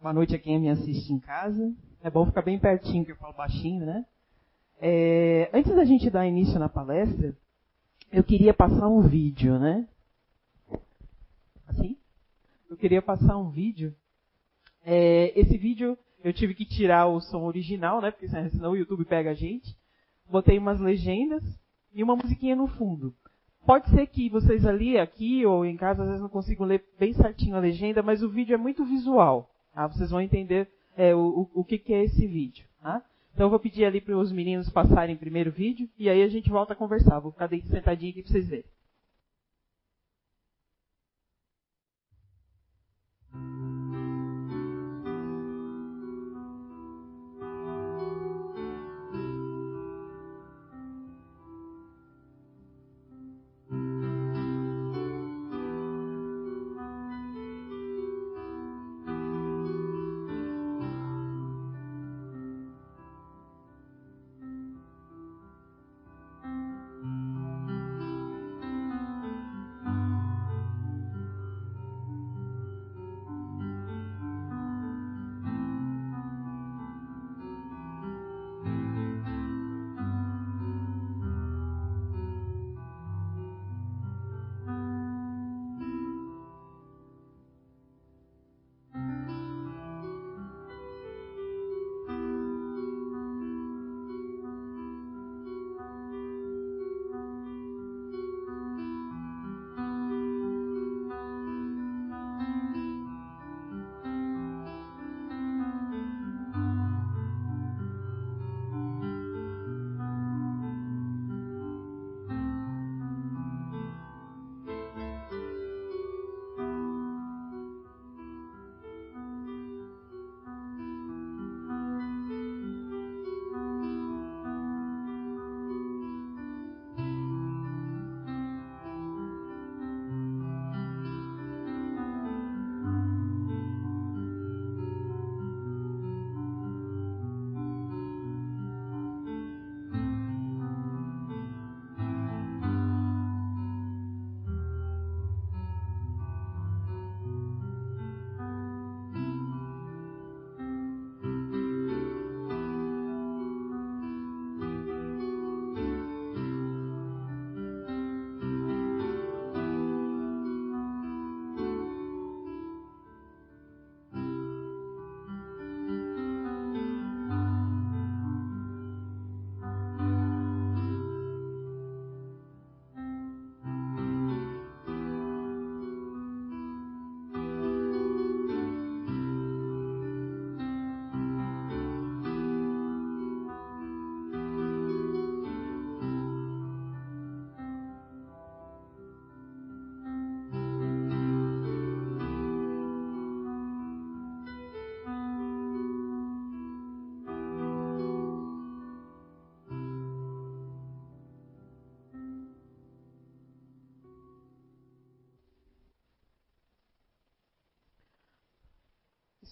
Boa noite a quem me assiste em casa. É bom ficar bem pertinho, que eu falo baixinho, né? É, antes da gente dar início na palestra, eu queria passar um vídeo, né? Assim? Eu queria passar um vídeo. É, esse vídeo eu tive que tirar o som original, né? Porque senão o YouTube pega a gente. Botei umas legendas e uma musiquinha no fundo. Pode ser que vocês ali, aqui ou em casa, às vezes não consigam ler bem certinho a legenda, mas o vídeo é muito visual. Tá? Vocês vão entender é, o, o, que, que, é esse vídeo. Tá? Então eu vou pedir ali para os meninos passarem primeiro o vídeo e aí a gente volta a conversar. Vou ficar sentadinho aqui para vocês verem.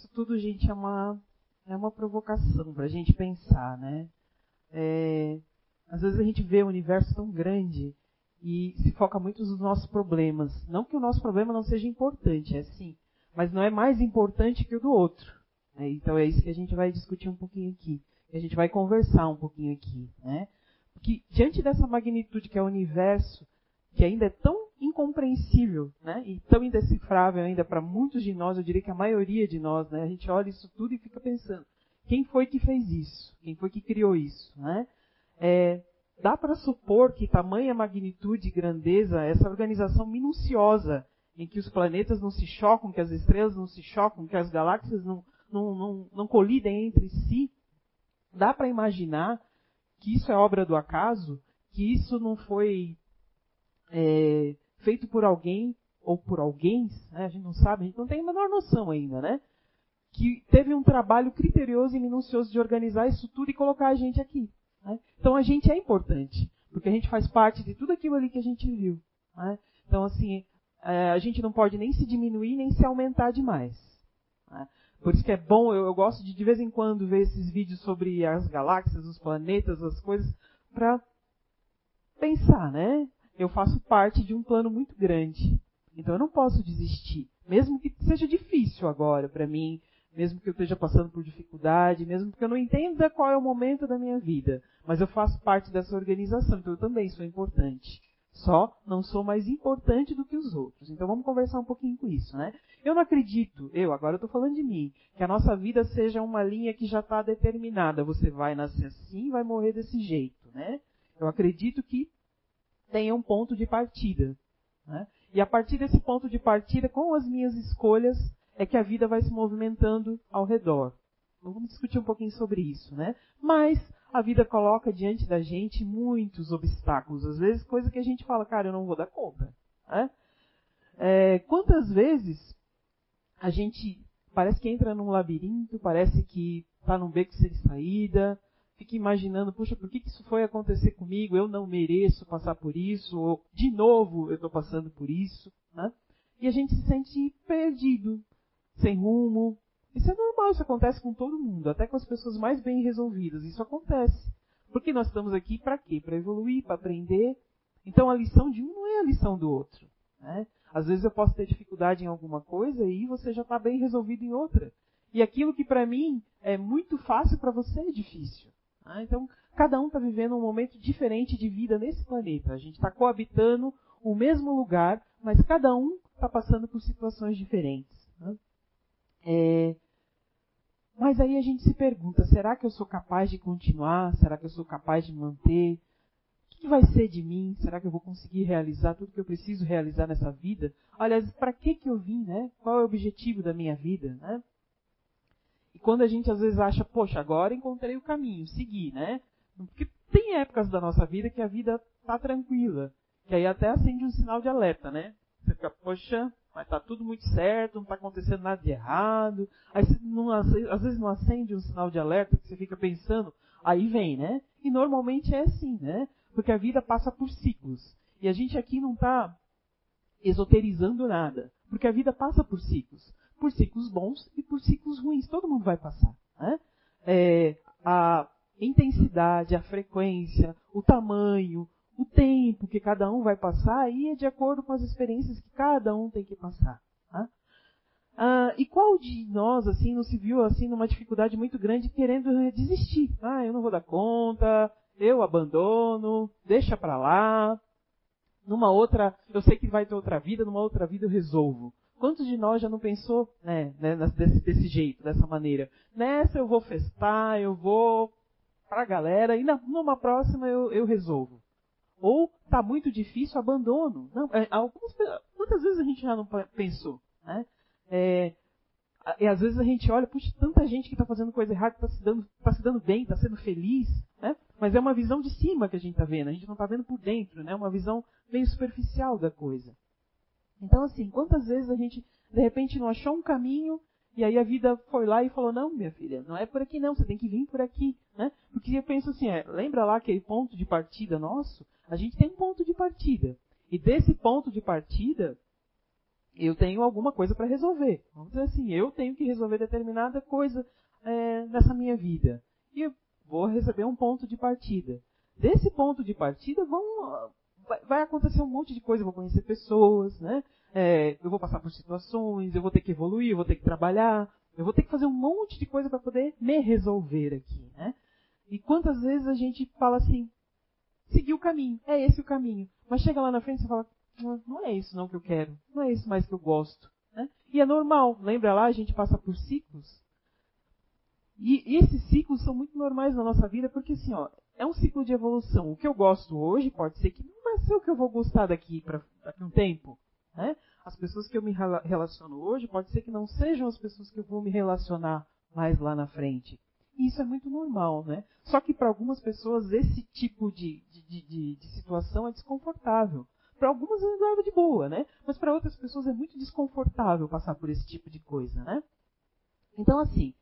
Isso tudo, gente, é uma, é uma provocação para a gente pensar, né? É, às vezes a gente vê o um universo tão grande e se foca muito nos nossos problemas. Não que o nosso problema não seja importante, é sim, mas não é mais importante que o do outro. Né? Então é isso que a gente vai discutir um pouquinho aqui. Que a gente vai conversar um pouquinho aqui, né? Porque diante dessa magnitude que é o universo, que ainda é tão incompreensível, né? E tão indecifrável ainda para muitos de nós, eu diria que a maioria de nós, né? A gente olha isso tudo e fica pensando, quem foi que fez isso? Quem foi que criou isso, né? É, dá para supor que tamanha magnitude e grandeza, essa organização minuciosa, em que os planetas não se chocam, que as estrelas não se chocam, que as galáxias não, não, não, não colidem entre si, dá para imaginar que isso é obra do acaso, que isso não foi é, feito por alguém ou por alguém, né, a gente não sabe, a gente não tem a menor noção ainda, né? Que teve um trabalho criterioso e minucioso de organizar isso tudo e colocar a gente aqui. Né? Então a gente é importante, porque a gente faz parte de tudo aquilo ali que a gente viu. Né? Então, assim, é, a gente não pode nem se diminuir nem se aumentar demais. Né? Por isso que é bom, eu, eu, gosto de de vez em quando ver esses vídeos sobre as galáxias, os planetas, as coisas, para pensar, né? Eu faço parte de um plano muito grande. Então eu não posso desistir. Mesmo que seja difícil agora para mim mesmo que eu esteja passando por dificuldade, mesmo que eu não entenda qual é o momento da minha vida, mas eu faço parte dessa organização, então eu também sou importante. Só não sou mais importante do que os outros. Então vamos conversar um pouquinho com isso, né? Eu não acredito, eu agora estou falando de mim, que a nossa vida seja uma linha que já está determinada. Você vai nascer assim, vai morrer desse jeito, né? Eu acredito que tenha um ponto de partida. Né? E a partir desse ponto de partida, com as minhas escolhas, é que a vida vai se movimentando ao redor. Então, vamos discutir um pouquinho sobre isso, né? Mas a vida coloca diante da gente muitos obstáculos, às vezes coisa que a gente fala, cara, eu não vou dar conta. Né? É, quantas vezes a gente parece que entra num labirinto, parece que está num beco sem saída, fica imaginando, puxa, por que, isso foi acontecer comigo? Eu não mereço passar por isso, ou de novo eu estou passando por isso. Né? E a gente se sente perdido, sem rumo. Isso é normal, isso acontece com todo mundo, até com as pessoas mais bem resolvidas. Isso acontece. Porque nós estamos aqui para quê? Para evoluir, para aprender. Então a lição de um não é a lição do outro. Né? Às vezes eu posso ter dificuldade em alguma coisa e você já está bem resolvido em outra. E aquilo que para mim é muito fácil, para você é difícil. Ah, então, cada um está vivendo um momento diferente de vida nesse planeta. A gente está coabitando o mesmo lugar, mas cada um está passando por situações diferentes. Né? É... Mas aí a gente se pergunta: será que eu sou capaz de continuar? Será que eu sou capaz de manter? O que vai ser de mim? Será que eu vou conseguir realizar tudo que eu preciso realizar nessa vida? Aliás, para que, que eu vim, né? Qual é o objetivo da minha vida, né? Quando a gente às vezes acha, poxa, agora encontrei o caminho, segui, né? Porque tem épocas da nossa vida que a vida tá tranquila. Que aí até acende um sinal de alerta, né? Você fica, poxa, mas tá tudo muito certo, não tá acontecendo nada de errado. Aí você não, às vezes não acende um sinal de alerta que você fica pensando, aí vem, né? E normalmente é assim, né? Porque a vida passa por ciclos. E a gente aqui não está esoterizando nada. Porque a vida passa por ciclos por ciclos bons e por ciclos ruins. Todo mundo vai passar. Né? É, a intensidade, a frequência, o tamanho, o tempo que cada um vai passar aí é de acordo com as experiências que cada um tem que passar. Tá? Ah, e qual de nós assim não se viu assim numa dificuldade muito grande querendo desistir? Ah, eu não vou dar conta, eu abandono, deixa para lá. Numa outra, eu sei que vai ter outra vida, numa outra vida eu resolvo. Quantos de nós já não pensou né, né, desse, desse, jeito, dessa maneira? Nessa eu vou festar, eu vou para a galera e na, numa próxima eu, eu resolvo. Ou está muito difícil, abandono. Não, é, algumas, quantas vezes a gente já não pensou? Né? É, e às vezes a gente olha, puxa, tanta gente que está fazendo coisa errada, está se, dando, tá se dando bem, está sendo feliz, né? mas é uma visão de cima que a gente está vendo, a gente não está vendo por dentro, né? uma visão meio superficial da coisa. Então, assim, quantas vezes a gente, de repente, não achou um caminho e aí a vida foi lá e falou, não, minha filha, não é por aqui não, você tem que vir por aqui, né? Porque eu penso assim, é, lembra lá aquele ponto de partida nosso? A gente tem um ponto de partida. E desse ponto de partida, eu tenho alguma coisa para resolver. Vamos dizer assim, eu tenho que resolver determinada coisa é, nessa minha vida. E eu vou receber um ponto de partida. Desse ponto de partida vão vai, acontecer um monte de coisa, eu vou conhecer pessoas, né? É, eu vou passar por situações, eu vou ter que evoluir, eu vou ter que trabalhar, eu vou ter que fazer um monte de coisa para poder me resolver aqui, né? E quantas vezes a gente fala assim, seguir o caminho, é esse o caminho. Mas chega lá na frente e fala, não é isso não que eu quero, não é isso mais que eu gosto. Né? E é normal, lembra lá, a gente passa por ciclos. E, e esses ciclos são muito normais na nossa vida, porque assim, ó, é um ciclo de evolução. O que eu gosto hoje pode ser que não vai ser o que eu vou gostar daqui para daqui um tempo. Né? As pessoas que eu me relaciono hoje pode ser que não sejam as pessoas que eu vou me relacionar mais lá na frente. E isso é muito normal, né? Só que para algumas pessoas esse tipo de, de, de, de situação é desconfortável. Para algumas é leva de boa, né? Mas para outras pessoas é muito desconfortável passar por esse tipo de coisa, né? Então, assim,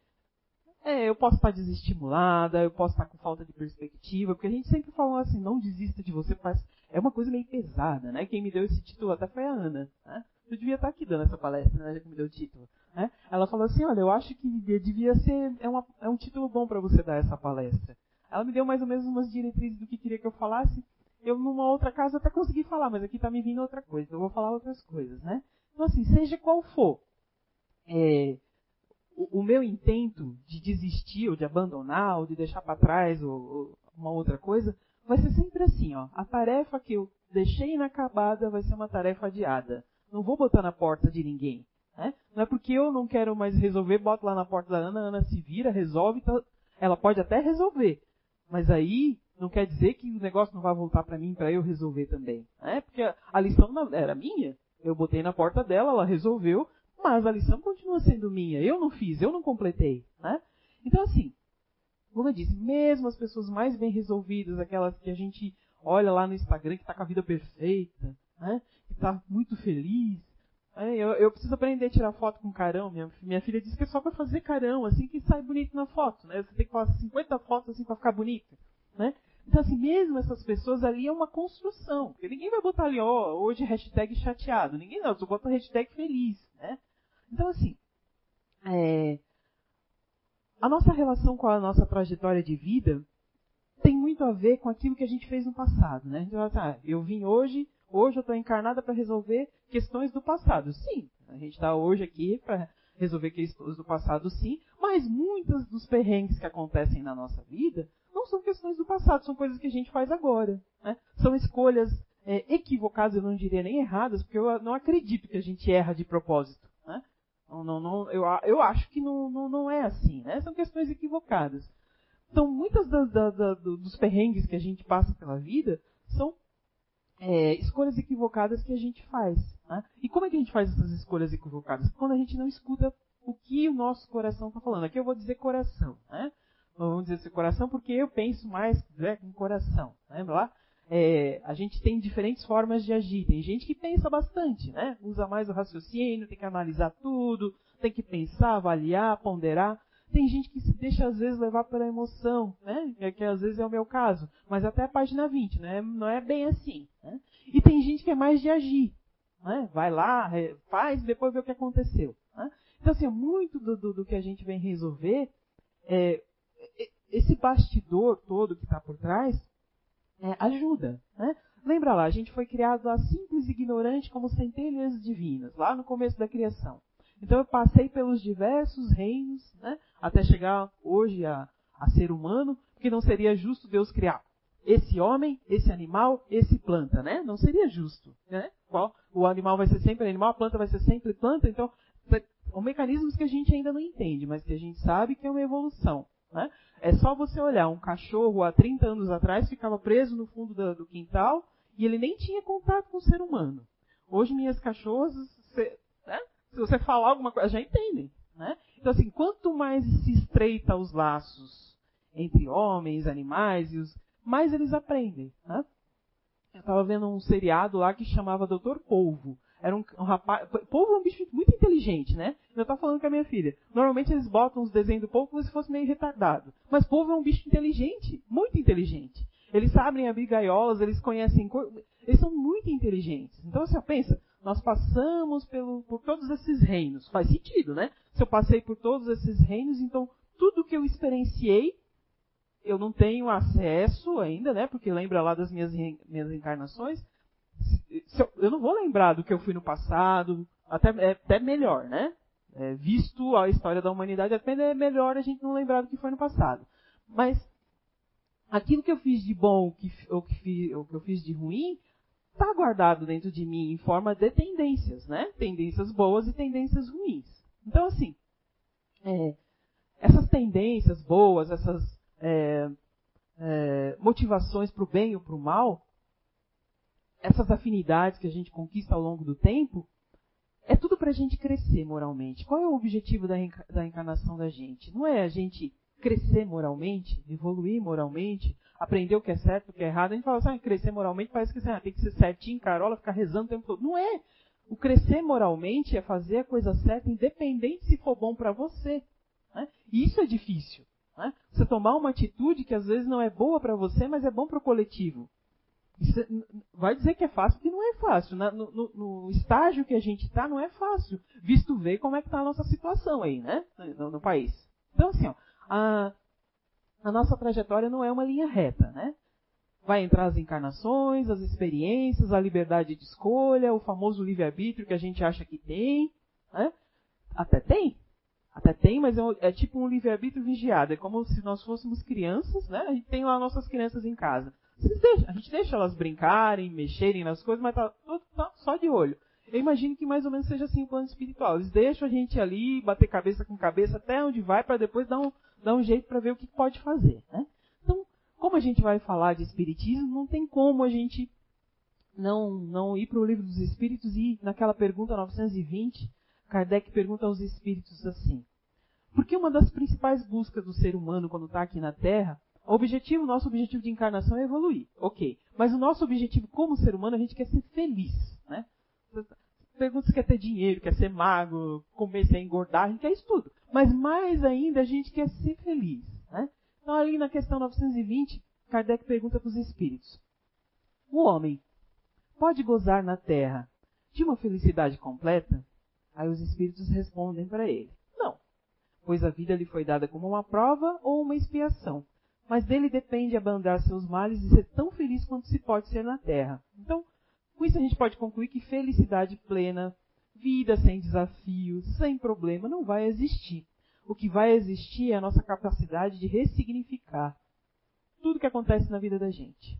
é, eu posso estar desestimulada, eu posso estar com falta de perspectiva, porque a gente sempre fala assim, não desista de você, mas é uma coisa meio pesada, né? Quem me deu esse título até foi a Ana, né? Eu devia estar aqui dando essa palestra, né? Já que me deu o título. Né? Ela falou assim, olha, eu acho que devia ser, é, uma, é um título bom para você dar essa palestra. Ela me deu mais ou menos umas diretrizes do que queria que eu falasse. Eu, numa outra casa, até consegui falar, mas aqui está me vindo outra coisa. Eu vou falar outras coisas, né? Então, assim, seja qual for é, o, o, meu intento de desistir ou de abandonar ou de deixar para trás ou, ou uma outra coisa vai ser sempre assim, ó. A tarefa que eu deixei inacabada vai ser uma tarefa adiada. Não vou botar na porta de ninguém. Né? Não é porque eu não quero mais resolver, boto lá na porta da Ana, a Ana se vira, resolve, tá... ela pode até resolver. Mas aí não quer dizer que o negócio não vai voltar para mim para eu resolver também. Né? Porque a lição era minha. Eu botei na porta dela, ela resolveu, mas a lição continua sendo minha. Eu não fiz, eu não completei. Né? Então assim, como eu disse, mesmo as pessoas mais bem resolvidas, aquelas que a gente olha lá no Instagram que está com a vida perfeita, né? que está muito feliz. Né? Eu, eu, preciso aprender a tirar foto com carão. Minha, minha filha disse que é só para fazer carão, assim que sai bonito na foto. Né? Você tem que fazer 50 fotos assim para ficar bonita. Né? Então, assim, mesmo essas pessoas ali é uma construção. Porque ninguém vai botar ali, ó, oh, hoje hashtag chateado. Ninguém não, só bota hashtag feliz. Né? Então, assim, é, a nossa relação com a nossa trajetória de vida tem muito a ver com aquilo que a gente fez no passado, né? Ah, eu vim hoje, hoje eu estou encarnada para resolver questões do passado. Sim, a gente está hoje aqui para resolver questões do passado, sim, mas muitas dos perrengues que acontecem na nossa vida não são questões do passado, são coisas que a gente faz agora. Né? São escolhas é, equivocadas, eu não diria nem erradas, porque eu não acredito que a gente erra de propósito. Não, não, não, eu, eu acho que não, não, não é assim, né? São questões equivocadas. Então, muitas das, dos perrengues que a gente passa pela vida são é, escolhas equivocadas que a gente faz. Né? E como é que a gente faz essas escolhas equivocadas? Quando a gente não escuta o que o nosso coração está falando. Aqui eu vou dizer coração. Né? Vamos dizer esse coração porque eu penso mais né, com coração. Lembra lá? É, a gente tem diferentes formas de agir. Tem gente que pensa bastante, né? Usa mais o raciocínio, tem que analisar tudo, tem que pensar, avaliar, ponderar. Tem gente que se deixa às vezes levar pela emoção, né? Que, que às vezes é o meu caso. Mas até a página 20, né? Não é bem assim. Né? E tem gente que é mais de agir. Né? Vai lá, faz, depois vê o que aconteceu. Né? Então, assim, muito do, do, do, que a gente vem resolver, é, esse bastidor todo que está por trás, é, ajuda. Né? Lembra lá, a gente foi criado a simples e ignorante como centelhas divinas, lá no começo da criação. Então eu passei pelos diversos reinos, né, até chegar hoje a, a ser humano, porque não seria justo Deus criar esse homem, esse animal, esse planta, né? Não seria justo, né? Qual, o animal vai ser sempre animal, a planta vai ser sempre planta, então são mecanismos que a gente ainda não entende, mas que a gente sabe que é uma evolução. Né? É só você olhar, um cachorro há 30 anos atrás ficava preso no fundo do, do quintal e ele nem tinha contato com o ser humano. Hoje minhas cachorras, você, né? se você falar alguma coisa, já entendem. Né? Então assim, quanto mais se estreita os laços entre homens, animais, e os, mais eles aprendem. Né? Eu estava vendo um seriado lá que chamava Doutor Polvo. Era um, um rapaz. Polvo é um bicho muito inteligente, né? Eu estava falando com a minha filha. Normalmente eles botam os desenhos do polvo como se fosse meio retardado. Mas polvo é um bicho inteligente, muito inteligente. Eles sabem abrir gaiolas, eles conhecem. Eles são muito inteligentes. Então você pensa, nós passamos pelo, por todos esses reinos. Faz sentido, né? Se eu passei por todos esses reinos, então tudo que eu experienciei, eu não tenho acesso ainda, né? Porque lembra lá das minhas, minhas encarnações eu, eu, não vou lembrar do que eu fui no passado, até, é até melhor, né? É, visto a história da humanidade, até é melhor a gente não lembrar do que foi no passado. Mas aquilo que eu fiz de bom, que, ou que, ou que eu fiz de ruim, está guardado dentro de mim em forma de tendências, né? Tendências boas e tendências ruins. Então, assim, é, essas tendências boas, essas é, é, motivações para o bem ou para o mal, essas afinidades que a gente conquista ao longo do tempo, é tudo para a gente crescer moralmente. Qual é o objetivo da, encarnação da gente? Não é a gente crescer moralmente, evoluir moralmente, aprender o que é certo, o que é errado. A gente fala assim, ah, crescer moralmente parece que ah, tem que ser certinho, carola, ficar rezando o tempo todo. Não é. O crescer moralmente é fazer a coisa certa, independente se for bom para você. Né? E isso é difícil. Né? Você tomar uma atitude que às vezes não é boa para você, mas é bom para o coletivo. Vai dizer que é fácil, porque não é fácil. No, no, no estágio que a gente está, não é fácil, visto ver como é que está a nossa situação aí, né? No, no, país. Então, assim, ó, a, a nossa trajetória não é uma linha reta, né? Vai entrar as encarnações, as experiências, a liberdade de escolha, o famoso livre-arbítrio que a gente acha que tem. Né? Até tem. Até tem, mas é, é tipo um livre-arbítrio vigiado. É como se nós fôssemos crianças, né? A gente tem lá nossas crianças em casa. A gente deixa elas brincarem, mexerem nas coisas, mas tá, tá só de olho. Eu imagino que mais ou menos seja assim o plano espiritual. Eles deixam a gente ali bater cabeça com cabeça até onde vai para depois dar um, dar um jeito para ver o que pode fazer. Né? Então, como a gente vai falar de espiritismo, não tem como a gente não, não ir para o livro dos espíritos e naquela pergunta 920, Kardec pergunta aos espíritos assim: Por que uma das principais buscas do ser humano quando está aqui na Terra objetivo, nosso objetivo de encarnação é evoluir, ok. Mas o nosso objetivo como ser humano, a gente quer ser feliz, né? Pergunta se quer ter dinheiro, quer ser magro, comer sem engordar, a gente quer isso tudo. Mas mais ainda, a gente quer ser feliz, né? Então ali na questão 920, Kardec pergunta para os espíritos. O homem pode gozar na Terra de uma felicidade completa? Aí os espíritos respondem para ele: Não, pois a vida lhe foi dada como uma prova ou uma expiação mas dele depende abrandar seus males e ser tão feliz quanto se pode ser na terra. Então, com isso a gente pode concluir que felicidade plena, vida sem desafios, sem problema, não vai existir. O que vai existir é a nossa capacidade de ressignificar tudo que acontece na vida da gente.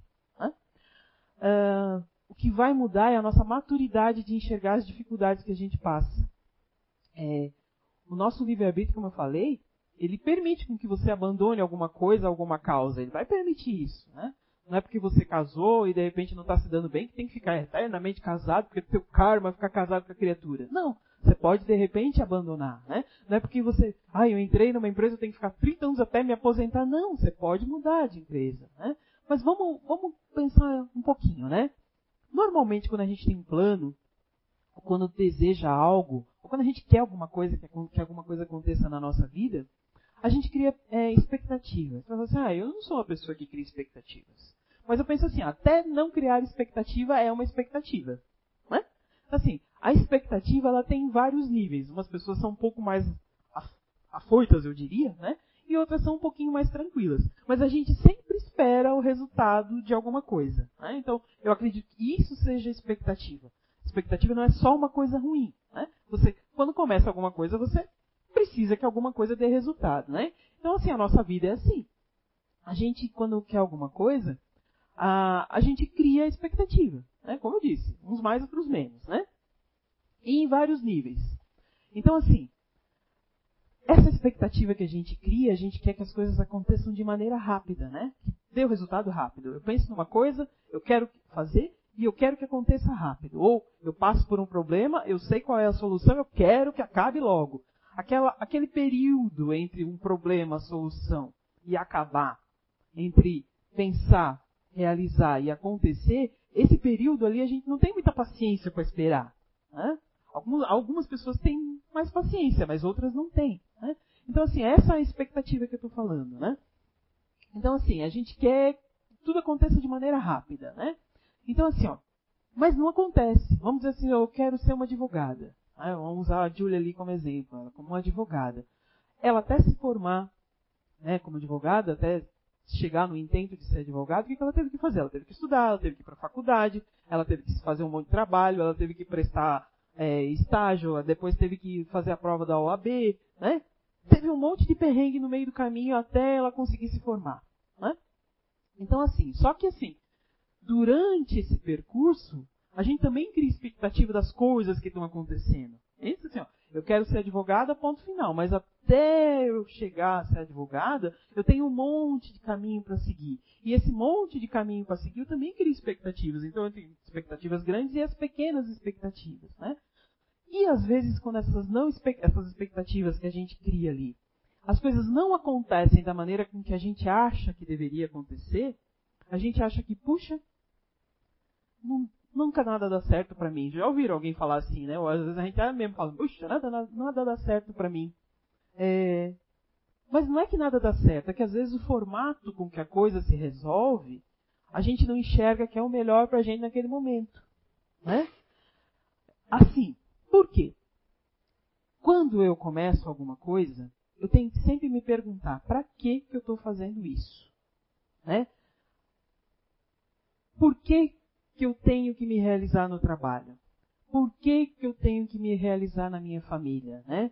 Uh, o que vai mudar é a nossa maturidade de enxergar as dificuldades que a gente passa. É, o nosso livre-arbítrio, como eu falei, ele permite com que você abandone alguma coisa, alguma causa. Ele vai permitir isso, né? Não é porque você casou e de repente não está se dando bem que tem que ficar eternamente casado, porque teu karma ficar casado com a criatura. Não. Você pode de repente abandonar, né? Não é porque você, ah, eu entrei numa empresa, eu tenho que ficar 30 anos até me aposentar. Não, você pode mudar de empresa, né? Mas vamos, vamos pensar um pouquinho, né? Normalmente quando a gente tem um plano, ou quando deseja algo, ou quando a gente quer alguma coisa, que alguma coisa aconteça na nossa vida, a gente cria é, expectativas. Fala assim, ah, eu não sou uma pessoa que cria expectativas. Mas eu penso assim, até não criar expectativa é uma expectativa. Né? Assim, a expectativa ela tem vários níveis. Umas pessoas são um pouco mais afoitas, eu diria, né? E outras são um pouquinho mais tranquilas. Mas a gente sempre espera o resultado de alguma coisa. Né? Então, eu acredito que isso seja expectativa. Expectativa não é só uma coisa ruim. Né? Você, quando começa alguma coisa, você precisa que alguma coisa dê resultado, né? Então, assim, a nossa vida é assim. A gente, quando quer alguma coisa, a, a gente cria expectativa, né? Como eu disse, uns mais, outros menos, né? E em vários níveis. Então, assim, essa expectativa que a gente cria, a gente quer que as coisas aconteçam de maneira rápida, né? Que dê o resultado rápido. Eu penso numa coisa, eu quero fazer e eu quero que aconteça rápido. Ou eu passo por um problema, eu sei qual é a solução, eu quero que acabe logo aquela, aquele período entre um problema, solução e acabar, entre pensar, realizar e acontecer, esse período ali a gente não tem muita paciência para esperar. Né? Algumas, algumas, pessoas têm mais paciência, mas outras não têm. Né? Então, assim, essa é a expectativa que eu estou falando. Né? Então, assim, a gente quer que tudo aconteça de maneira rápida. Né? Então, assim, ó, mas não acontece. Vamos dizer assim, eu quero ser uma advogada. Ah, vamos usar a Julia ali como exemplo, ela como uma advogada. Ela até se formar né, como advogada, até chegar no intento de ser advogada, o que ela teve que fazer? Ela teve que estudar, ela teve que ir para a faculdade, ela teve que fazer um monte de trabalho, ela teve que prestar é, estágio, depois teve que fazer a prova da OAB, né? Teve um monte de perrengue no meio do caminho até ela conseguir se formar. Né? Então, assim, só que assim, durante esse percurso, a gente também cria expectativa das coisas que estão acontecendo. Isso assim, ó, eu quero ser advogada, ponto final. Mas até eu chegar a ser advogada, eu tenho um monte de caminho para seguir. E esse monte de caminho para seguir, eu também crio expectativas. Então, eu tenho expectativas grandes e as pequenas expectativas, né? E às vezes, quando essas, não, essas expectativas que a gente cria ali, as coisas não acontecem da maneira com que a gente acha que deveria acontecer, a gente acha que, puxa, não, nunca nada dá certo para mim. Já ouviram alguém falar assim, né? Ou às vezes a gente mesmo fala, puxa, nada, nada, nada dá certo para mim. É... Mas não é que nada dá certo, é que às vezes o formato com que a coisa se resolve, a gente não enxerga que é o melhor para a gente naquele momento. Né? Assim, por quê? Quando eu começo alguma coisa, eu tenho que sempre me perguntar, para que, que eu estou fazendo isso? Né? Por que que eu tenho que me realizar no trabalho? Por que, que eu tenho que me realizar na minha família? Né?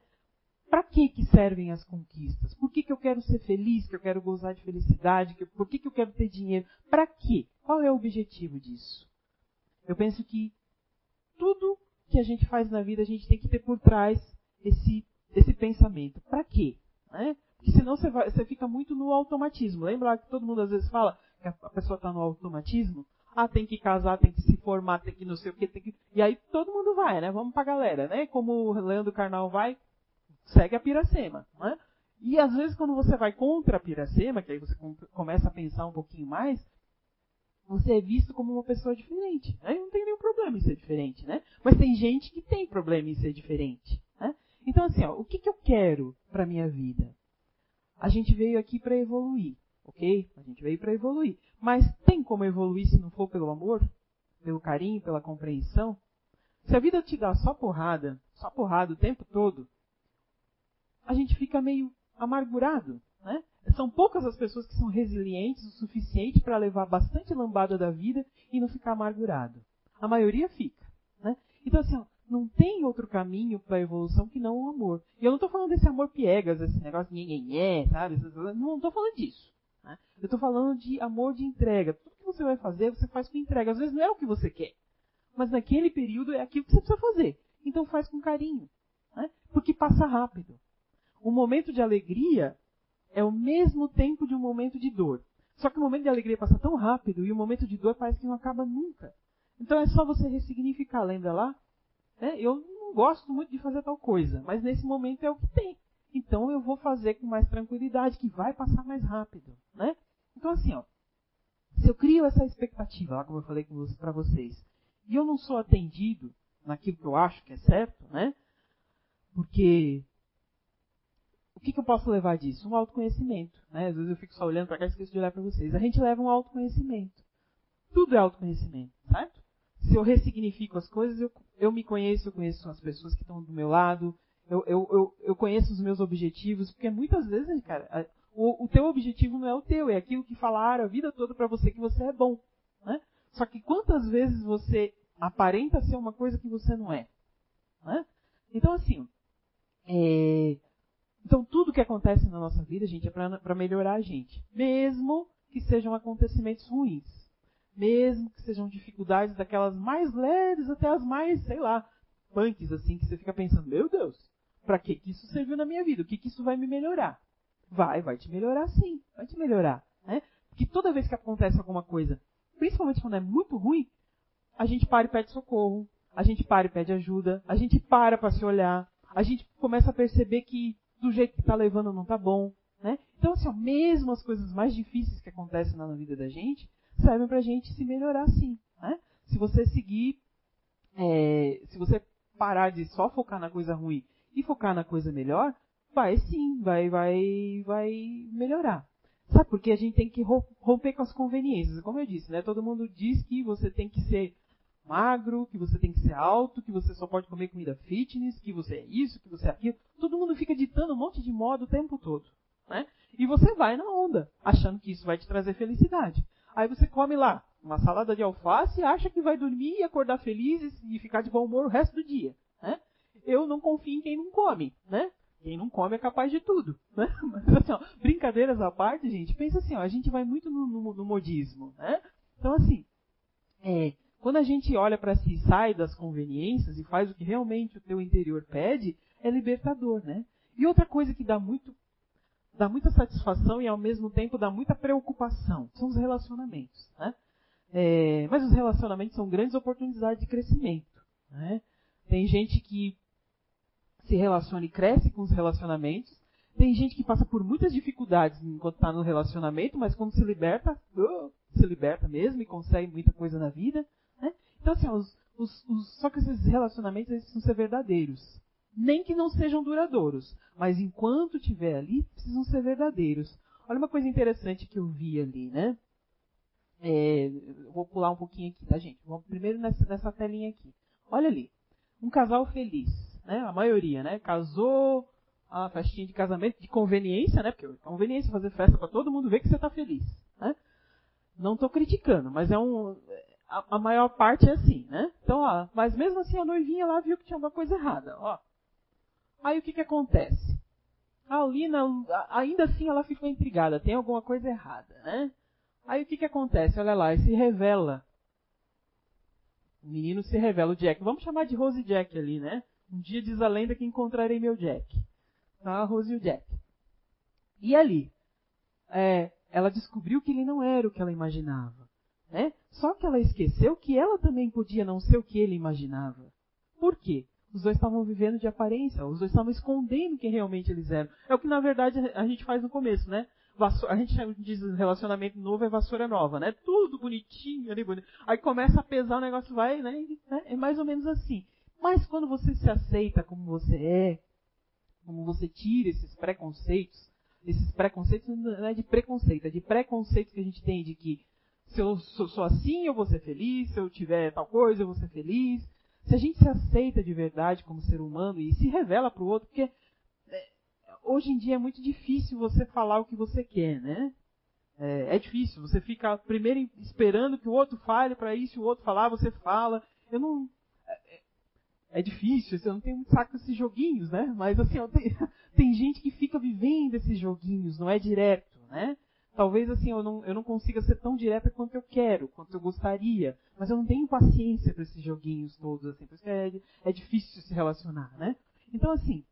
para que, que servem as conquistas? Por que, que eu quero ser feliz, que eu quero gozar de felicidade, que, por que, que eu quero ter dinheiro? Para quê? Qual é o objetivo disso? Eu penso que tudo que a gente faz na vida, a gente tem que ter por trás esse, esse pensamento. Para quê? Né? Porque senão você, vai, você fica muito no automatismo. Lembra que todo mundo às vezes fala que a pessoa está no automatismo? Ah, tem que casar, tem que se formar, tem que não sei o que, tem que... E aí todo mundo vai, né? Vamos pra galera, né? Como o Leandro Carnal vai, segue a Piracema. Né? E às vezes quando você vai contra a Piracema, que aí você começa a pensar um pouquinho mais, você é visto como uma pessoa diferente. Né? Não tem nenhum problema em ser diferente, né? Mas tem gente que tem problema em ser diferente. Né? Então assim, ó, o que, que eu quero para minha vida? A gente veio aqui para evoluir, ok? A gente veio para evoluir. Mas tem como evoluir se não for pelo amor, pelo carinho, pela compreensão? Se a vida te dá só porrada, só porrada o tempo todo, a gente fica meio amargurado, né? São poucas as pessoas que são resilientes o suficiente para levar bastante lambada da vida e não ficar amargurado. A maioria fica, né? Então assim, ó, não tem outro caminho para a evolução que não o amor. E eu não estou falando desse amor piegas, esse negócio de é, sabe? Não estou falando disso. Né? Eu estou falando de amor de entrega. Tudo que você vai fazer, você faz com entrega. Às vezes não é o que você quer, mas naquele período é aquilo que você precisa fazer. Então faz com carinho, né? porque passa rápido o momento de alegria é o mesmo tempo de um momento de dor. Só que o momento de alegria passa tão rápido e o momento de dor parece que não acaba nunca. Então é só você ressignificar, lembra lá? É, eu não gosto muito de fazer tal coisa, mas nesse momento é o que tem. Então eu vou fazer com mais tranquilidade, que vai passar mais rápido. Né? Então assim, ó, se eu crio essa expectativa, lá como eu falei para vocês, e eu não sou atendido naquilo que eu acho que é certo, né? Porque que, que eu posso levar disso? Um autoconhecimento. Né? Às vezes eu fico só olhando para cá e esqueço de olhar para vocês. A gente leva um autoconhecimento. Tudo é autoconhecimento, certo? Se eu ressignifico as coisas, eu, eu me conheço, eu conheço as pessoas que estão do meu lado, eu, eu, eu, eu conheço os meus objetivos, porque muitas vezes, cara, o, o teu objetivo não é o teu, é aquilo que falaram a vida toda para você que você é bom. Né? Só que quantas vezes você aparenta ser uma coisa que você não é? Né? Então, assim, é, então, tudo que acontece na nossa vida, gente, é para melhorar a gente. Mesmo que sejam acontecimentos ruins. Mesmo que sejam dificuldades daquelas mais leves até as mais, sei lá, punks, assim, que você fica pensando, meu Deus, para que isso serviu na minha vida? O que, que isso vai me melhorar? Vai, vai te melhorar sim, vai te melhorar. Né? Porque toda vez que acontece alguma coisa, principalmente quando é muito ruim, a gente para e pede socorro, a gente para e pede ajuda, a gente para para se olhar, a gente começa a perceber que do jeito que está levando não está bom. Né? Então, assim, ó, mesmo as coisas mais difíceis que acontecem na vida da gente, servem para a gente se melhorar sim. Né? Se você seguir, é, se você parar de só focar na coisa ruim e focar na coisa melhor, vai sim, vai, vai, vai melhorar. Sabe, porque a gente tem que romper com as conveniências. Como eu disse, né? Todo mundo diz que você tem que ser magro, que você tem que ser alto, que você só pode comer comida fitness, que você é isso, que você é aquilo. Todo mundo fica ditando um monte de moda o tempo todo. Né? E você vai na onda, achando que isso vai te trazer felicidade. Aí você come lá uma salada de alface acha que vai dormir e acordar feliz e ficar de bom humor o resto do dia. Né? Eu não confio em quem não come, né? Quem não come é capaz de tudo, né? Mas assim, ó, brincadeiras à parte, gente, pensa assim, ó, a gente vai muito no, no, no modismo, né? Então assim, é, quando a gente olha para si, sai das conveniências e faz o que realmente o teu interior pede, é libertador, né? E outra coisa que dá muito dá muita satisfação e ao mesmo tempo dá muita preocupação são os relacionamentos, né? É, mas os relacionamentos são grandes oportunidades de crescimento, né? Tem gente que se relaciona e cresce com os relacionamentos. Tem gente que passa por muitas dificuldades enquanto está no relacionamento, mas quando se liberta, se liberta mesmo e consegue muita coisa na vida. Então, assim, os, os, os, só que esses relacionamentos precisam ser verdadeiros. Nem que não sejam duradouros, mas enquanto estiver ali, precisam ser verdadeiros. Olha uma coisa interessante que eu vi ali, né? É, vou pular um pouquinho aqui, tá, gente? Vamos primeiro nessa, nessa telinha aqui. Olha ali. Um casal feliz, né? A maioria, né? Casou, a festinha de casamento de conveniência, né? Porque é conveniência fazer festa para todo mundo ver que você está feliz, né? Não estou criticando, mas é um a, a, maior parte é assim, né? Então, ó, mas mesmo assim a noivinha lá viu que tinha alguma coisa errada, ó. Aí o que que acontece? A Lina, ainda assim, ela ficou intrigada. Tem alguma coisa errada, né? Aí o que que acontece? Olha lá, ele se revela. O menino se revela, o Jack. Vamos chamar de Rose e Jack ali, né? Um dia diz a lenda que encontrarei meu Jack. Tá, a Rose e o Jack. E ali, é, ela descobriu que ele não era o que ela imaginava. Né? Só que ela esqueceu que ela também podia não ser o que ele imaginava. Por quê? Os dois estavam vivendo de aparência, os dois estavam escondendo quem realmente eles eram. É o que na verdade a gente faz no começo, né? A gente diz relacionamento novo é vassoura nova, né? Tudo bonitinho ali, bonito. Aí começa a pesar, o negócio vai, né? É mais ou menos assim. Mas quando você se aceita como você é, como você tira esses preconceitos, esses preconceitos não é de preconceito, é de preconceito que a gente tem de que se eu sou, assim eu vou ser feliz, se eu tiver tal coisa eu vou ser feliz, se a gente se aceita de verdade como ser humano e se revela para o outro, porque hoje em dia é muito difícil você falar o que você quer, né? É, é difícil. Você fica primeiro esperando que o outro fale para isso, o outro falar, você fala. Eu não. É, é, é difícil. Eu não tenho muito saco desses joguinhos, né? Mas assim, tenho, tem gente que fica vivendo esses joguinhos, não é direto, né? Talvez assim eu não, eu não consiga ser tão direta quanto eu quero, quanto eu gostaria, mas eu não tenho paciência para esses joguinhos todos assim, por é, é difícil se relacionar, né? Então assim,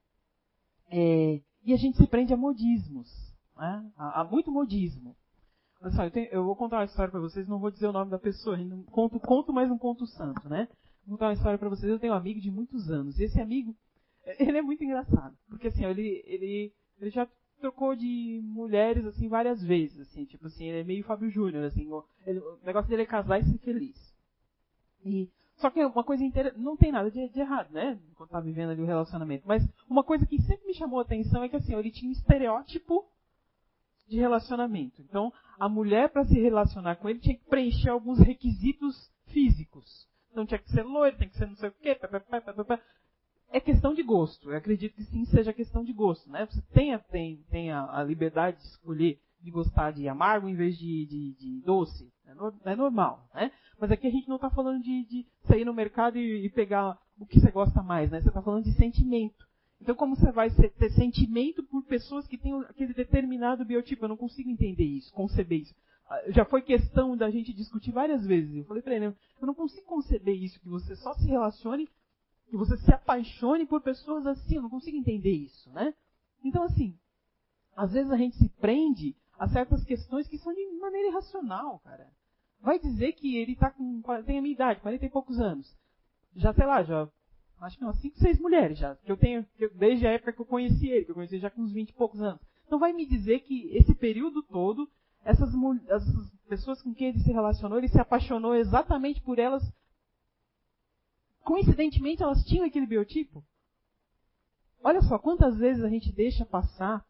é, e a gente se prende a modismos, né? a, a muito modismo. Olha só, eu, tenho, eu, vou contar uma história para vocês, não vou dizer o nome da pessoa, não conto, conto, mas não conto santo, né? Vou contar uma história para vocês. Eu tenho um amigo de muitos anos, e esse amigo, ele é muito engraçado, porque assim, ele, ele, ele já trocou de mulheres, assim, várias vezes, assim, tipo assim, ele é meio Fábio Júnior, assim, o, ele, o, negócio dele é casar e ser feliz. E, só que uma coisa inteira, não tem nada de, de, errado, né, quando tá vivendo ali o relacionamento, mas uma coisa que sempre me chamou a atenção é que, assim, ele tinha um estereótipo de relacionamento. Então, a mulher, para se relacionar com ele, tinha que preencher alguns requisitos físicos. Então, tinha que ser loiro, tem que ser não sei o quê, é questão de gosto. Eu acredito que sim seja questão de gosto, né? Você tem, tem, tem a, a liberdade de escolher de gostar de amargo em vez de, de, de doce. É, é, normal, né? Mas aqui a gente não está falando de, de, sair no mercado e, e, pegar o que você gosta mais, né? Você está falando de sentimento. Então, como você vai ter sentimento por pessoas que têm aquele determinado biotipo? Eu não consigo entender isso, conceber isso. Ah, já foi questão da gente discutir várias vezes. Eu falei para ele, eu não consigo conceber isso, que você só se relacione que você se apaixone por pessoas assim. Eu não consigo entender isso, né? Então, assim, às vezes a gente se prende a certas questões que são de maneira irracional, cara. Vai dizer que ele tá com, tem a minha idade, 40 e poucos anos. Já, sei lá, já, acho que umas 5, 6 mulheres já, que eu tenho, que eu, desde a época que eu conheci ele, que eu conheci já com uns 20 e poucos anos. Então vai me dizer que esse período todo, essas, essas pessoas com quem ele se relacionou, ele se apaixonou exatamente por elas coincidentemente elas tinham aquele biotipo. Olha só quantas vezes a gente deixa passar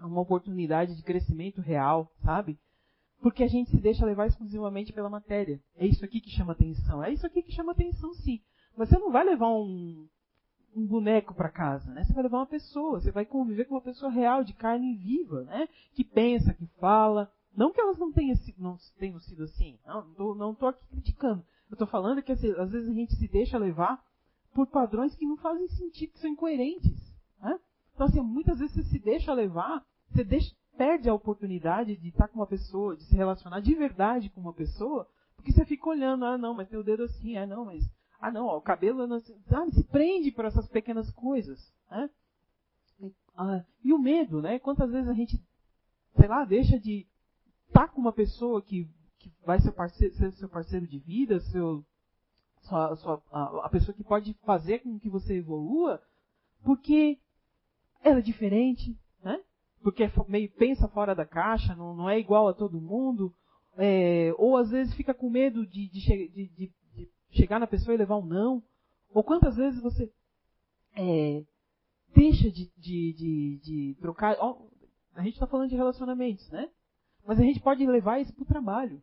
uma oportunidade de crescimento real, sabe? Porque a gente se deixa levar exclusivamente pela matéria. É isso aqui que chama atenção. É isso aqui que chama atenção, sim. Mas você não vai levar um, um boneco para casa, né? Você vai levar uma pessoa. Você vai conviver com uma pessoa real, de carne viva, né? Que pensa, que fala. Não que elas não tenham, não tenham sido assim. Não, tô aqui criticando. Eu estou falando que assim, às vezes a gente se deixa levar por padrões que não fazem sentido, que são incoerentes. Né? Então, assim, muitas vezes você se deixa levar, você deixa, perde a oportunidade de estar com uma pessoa, de se relacionar de verdade com uma pessoa, porque você fica olhando, ah, não, mas tem o dedo assim, ah, não, mas. Ah, não, ó, o cabelo. Não, sabe, se prende por essas pequenas coisas. Né? Ah, e o medo, né? Quantas vezes a gente, sei lá, deixa de estar com uma pessoa que que vai ser, parceiro, ser seu parceiro de vida, seu, sua, sua, a, a, pessoa que pode fazer com que você evolua, porque é diferente, né? Porque meio pensa fora da caixa, não, não é igual a todo mundo, é, ou às vezes fica com medo de, de, de, de, chegar na pessoa e levar um não, ou quantas vezes você é, deixa de, de, trocar. Ó, a gente está falando de relacionamentos, né? Mas a gente pode levar isso para o trabalho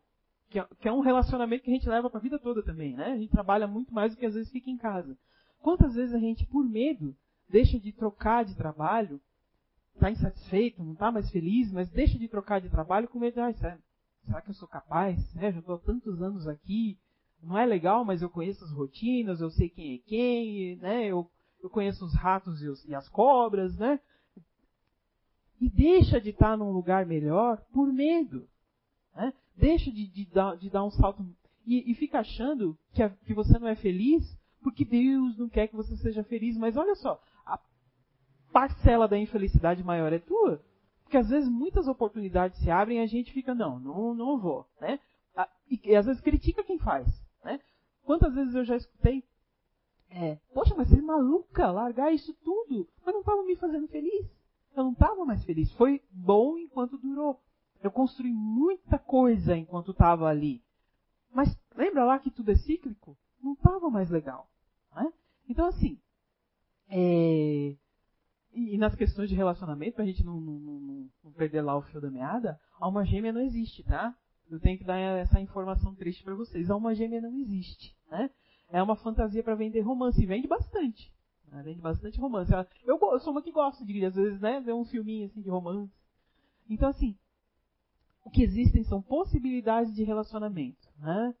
que é, que é um relacionamento que a gente leva para a vida toda também, né? A gente trabalha muito mais do que às vezes fica em casa. Quantas vezes a gente, por medo, deixa de trocar de trabalho, está insatisfeito, não está mais feliz, mas deixa de trocar de trabalho com medo ah, será, que eu sou capaz? É, já estou há tantos anos aqui, não é legal, mas eu conheço as rotinas, eu sei quem é quem, né? Eu, eu conheço os ratos e, os, e as cobras, né? E deixa de estar num lugar melhor por medo. Né? Deixa de, de, dar, de dar um salto e, e fica achando que, a, que você não é feliz porque Deus não quer que você seja feliz. Mas olha só, parcela da infelicidade maior é tua. Porque às vezes muitas oportunidades se abrem e a gente fica, não, não, não vou. Né? E, às vezes critica quem faz. Né? Quantas vezes eu já escutei é, poxa, mas você é maluca largar isso tudo. Mas não estava me fazendo feliz. Eu não estava mais feliz. Foi bom enquanto durou. Eu construí muita coisa enquanto estava ali. Mas lembra lá que tudo é cíclico? Não estava mais legal. Né? Então, assim, é... e, nas questões de relacionamento, para a gente não, não, não, não, perder lá o fio da meada, a alma gêmea não existe, tá? Eu tenho que dar essa informação triste para vocês. Alma gêmea não existe. Né? é uma fantasia para vender romance. E vende bastante. Né? Vende bastante romance. Eu, eu, sou uma que gosta de, às vezes, né, ver um filminho assim de romance. Então, assim, o que existem são possibilidades de relacionamento. Né?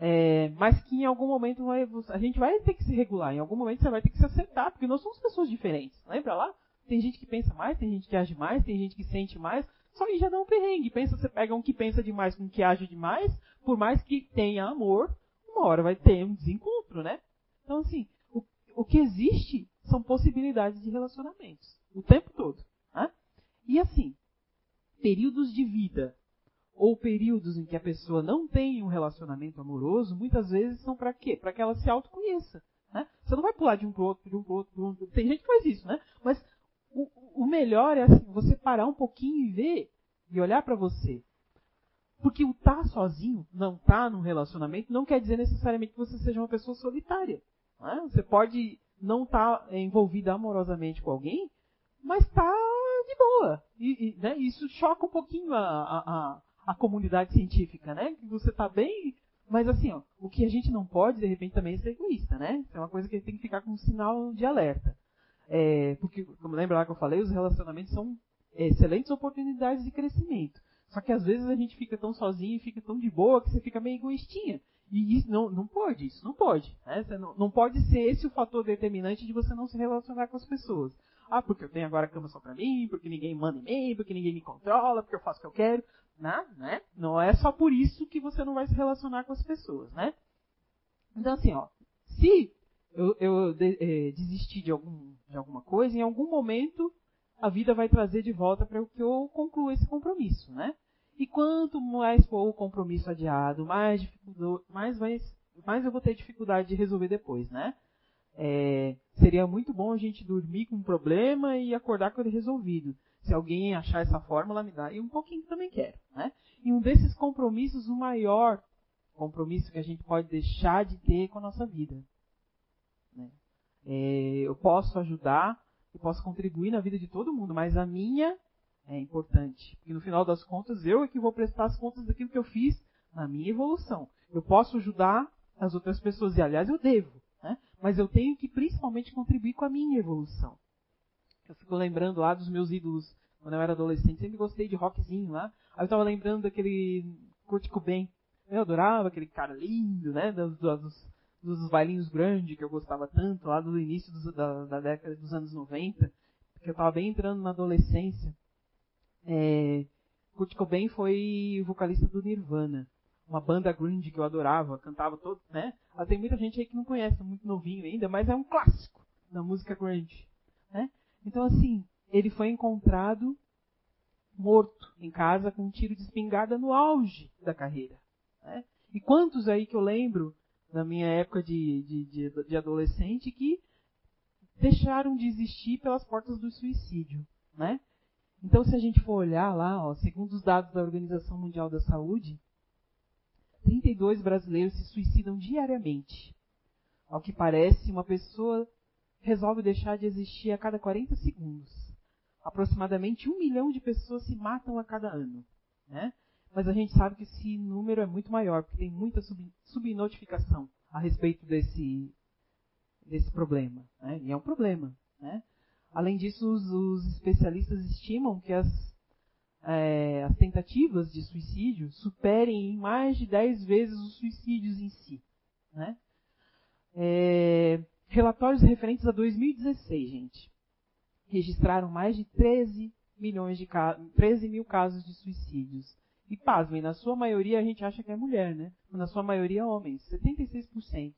É, mas que em algum momento vai, a gente vai ter que se regular. Em algum momento você vai ter que se acertar, porque nós somos pessoas diferentes. Lembra lá? Tem gente que pensa mais, tem gente que age mais, tem gente que sente mais. Só que já dá um perrengue. Pensa, você pega um que pensa demais com um que age demais, por mais que tenha amor, uma hora vai ter um desencontro, né? Então, assim, o, o que existe são possibilidades de relacionamentos. O tempo todo. Né? E assim, períodos de vida ou períodos em que a pessoa não tem um relacionamento amoroso, muitas vezes são para quê? Para que ela se autoconheça. Né? Você não vai pular de um para outro, de um para outro, outro. Tem gente que faz isso, né? Mas o, o melhor é assim, você parar um pouquinho e ver e olhar para você. Porque o estar tá sozinho, não estar tá num relacionamento, não quer dizer necessariamente que você seja uma pessoa solitária. Né? Você pode não estar tá envolvida amorosamente com alguém, mas está de boa. E, e né, isso choca um pouquinho a, a comunidade científica, né? Que você está bem, mas assim, ó, o que a gente não pode, de repente, também é ser egoísta, né? É uma coisa que a tem que ficar com um sinal de alerta. É, porque, como lembra lá que eu falei, os relacionamentos são excelentes oportunidades de crescimento. Só que às vezes a gente fica tão sozinho e fica tão de boa que você fica meio egoístinha. E isso não, não pode, isso não pode. Né? Não, não pode ser esse o fator determinante de você não se relacionar com as pessoas. Ah, porque eu tenho agora a cama só pra mim, porque ninguém manda em mim, porque ninguém me controla, porque eu faço o que eu quero. Não, né? Não é só por isso que você não vai se relacionar com as pessoas, né? Então assim, ó, se eu, eu de, eh, desistir de, algum, de alguma coisa, em algum momento a vida vai trazer de volta para que eu conclua esse compromisso, né? E quanto mais for o compromisso adiado, mais, mais, mais, mais eu vou ter dificuldade de resolver depois, né? É, seria muito bom a gente dormir com um problema e acordar com ele resolvido. Se alguém achar essa fórmula, me dá. E um pouquinho também quero, né? E um desses compromissos, o maior compromisso que a gente pode deixar de ter com a nossa vida. Né? É, eu posso ajudar eu posso contribuir na vida de todo mundo, mas a minha é importante. Porque no final das contas, eu é que vou prestar as contas daquilo que eu fiz na minha evolução. Eu posso ajudar as outras pessoas, e aliás eu devo, né? mas eu tenho que principalmente contribuir com a minha evolução. Eu fico lembrando lá dos meus ídolos quando eu era adolescente, sempre gostei de rockzinho lá. Aí eu estava lembrando daquele Kurt Cobain. Eu adorava aquele cara lindo, né? Dos, dos, dos bailinhos grandes que eu gostava tanto, lá do início dos, da, da, década dos anos 90, porque eu estava bem entrando na adolescência. É, Kurt Cobain foi vocalista do Nirvana, uma banda grunge que eu adorava, cantava todo, né? Ah, tem muita gente aí que não conhece, muito novinho ainda, mas é um clássico da música grunge, né? Então assim, ele foi encontrado morto em casa com um tiro de espingarda no auge da carreira. Né? E quantos aí que eu lembro na minha época de, de, de, de adolescente que deixaram de existir pelas portas do suicídio, né? Então, se a gente for olhar lá, ó, segundo os dados da Organização Mundial da Saúde, 32 brasileiros se suicidam diariamente. Ao que parece, uma pessoa resolve deixar de existir a cada 40 segundos. Aproximadamente um milhão de pessoas se matam a cada ano. Né? mas a gente sabe que esse número é muito maior, porque tem muita sub, subnotificação a respeito desse, desse problema. Né? E é um problema. Né? Além disso, os, os especialistas estimam que as, é, as tentativas de suicídio superem em mais de 10 vezes os suicídios em si. Né? É, relatórios referentes a 2016, gente, registraram mais de 13 milhões de 13 mil casos de suicídios. E pasmem, na sua maioria a gente acha que é mulher, né? Na sua maioria homens, 76%.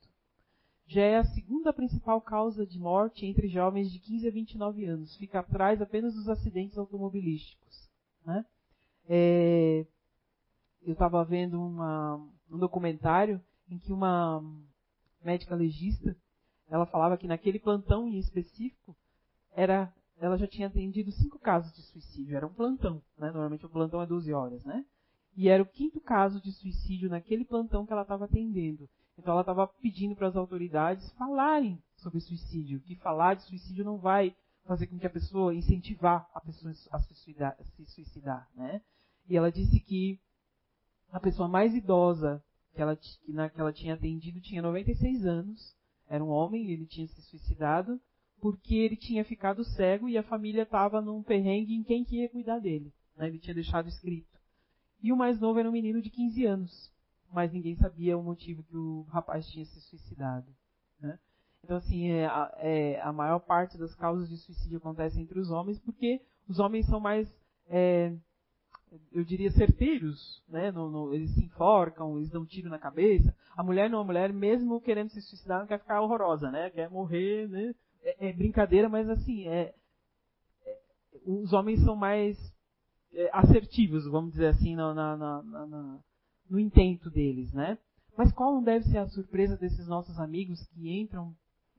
Já é a segunda principal causa de morte entre jovens de 15 a 29 anos. Fica atrás apenas dos acidentes automobilísticos. Né? É, eu estava vendo uma, um documentário em que uma médica legista ela falava que naquele plantão em específico era ela já tinha atendido cinco casos de suicídio. Era um plantão, né? Normalmente o plantão é 12 horas, né? E era o quinto caso de suicídio naquele plantão que ela estava atendendo. Então ela estava pedindo para as autoridades falarem sobre suicídio, que falar de suicídio não vai fazer com que a pessoa incentivar a pessoa a se suicidar, a se suicidar né? E ela disse que a pessoa mais idosa que ela, que, na, que ela tinha atendido tinha 96 anos, era um homem, ele tinha se suicidado porque ele tinha ficado cego e a família estava num perrengue em quem que ia cuidar dele. Né? Ele tinha deixado escrito. E o mais novo era um menino de 15 anos, mas ninguém sabia o motivo que o rapaz tinha se suicidado. Né? Então, assim, é, é, a maior parte das causas de suicídio acontece entre os homens porque os homens são mais, é, eu diria, certeiros, né? No, no, eles se enforcam, eles dão tiro na cabeça. A mulher não, a mulher, mesmo querendo se suicidar, não quer ficar horrorosa, né? Quer morrer, né? É, é brincadeira, mas assim, é, é os homens são mais é, assertivos, vamos dizer assim, na, na, na, no intento deles, né? Mas qual não deve ser a surpresa desses nossos amigos que entram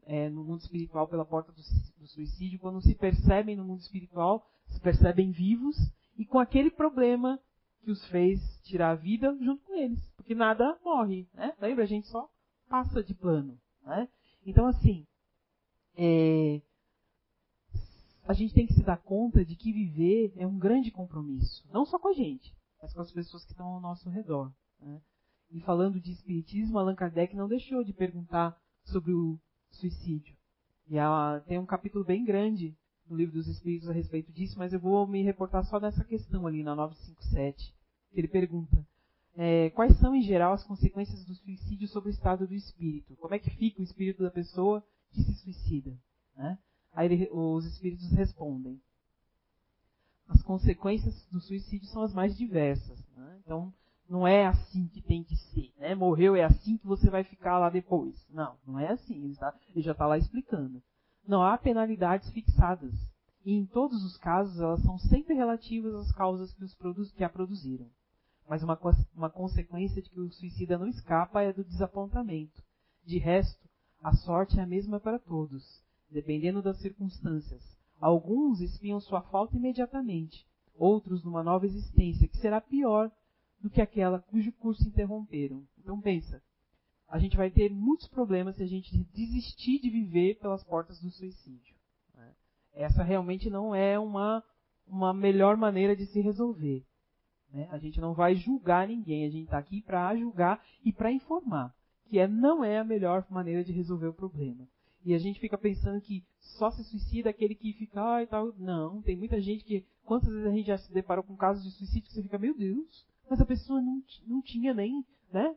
é, no mundo espiritual pela porta do, do, suicídio, quando se percebem no mundo espiritual, se percebem vivos e com aquele problema que os fez tirar a vida junto com eles, porque nada morre, né? Lembra? A gente só passa de plano, né? Então, assim, é, a gente tem que se dar conta de que viver é um grande compromisso, não só com a gente, mas com as pessoas que estão ao nosso redor. Né? E falando de espiritismo, Allan Kardec não deixou de perguntar sobre o suicídio. E ela tem um capítulo bem grande no livro dos Espíritos a respeito disso, mas eu vou me reportar só nessa questão ali na 957. Ele pergunta: é, quais são em geral as consequências do suicídio sobre o estado do espírito? Como é que fica o espírito da pessoa que se suicida? Né? Aí ele, os espíritos respondem. As consequências do suicídio são as mais diversas. Né? Então, não é assim que tem que ser. Né? Morreu é assim que você vai ficar lá depois. Não, não é assim. Ele, tá, ele já está lá explicando. Não há penalidades fixadas. E em todos os casos, elas são sempre relativas às causas que, os que a produziram. Mas uma, uma consequência de que o suicida não escapa é do desapontamento. De resto, a sorte é a mesma para todos dependendo das circunstâncias. Alguns espiam sua falta imediatamente, outros numa nova existência que será pior do que aquela cujo curso interromperam. Então pensa, a gente vai ter muitos problemas se a gente desistir de viver pelas portas do suicídio. Né? Essa realmente não é uma, uma melhor maneira de se resolver. Né? A gente não vai julgar ninguém, a gente está aqui para julgar e para informar, que é, não é a melhor maneira de resolver o problema. E a gente fica pensando que só se suicida aquele que fica, e tal. Não, tem muita gente que. Quantas vezes a gente já se deparou com casos de suicídio que você fica, meu Deus, mas a pessoa não, não tinha nem, né?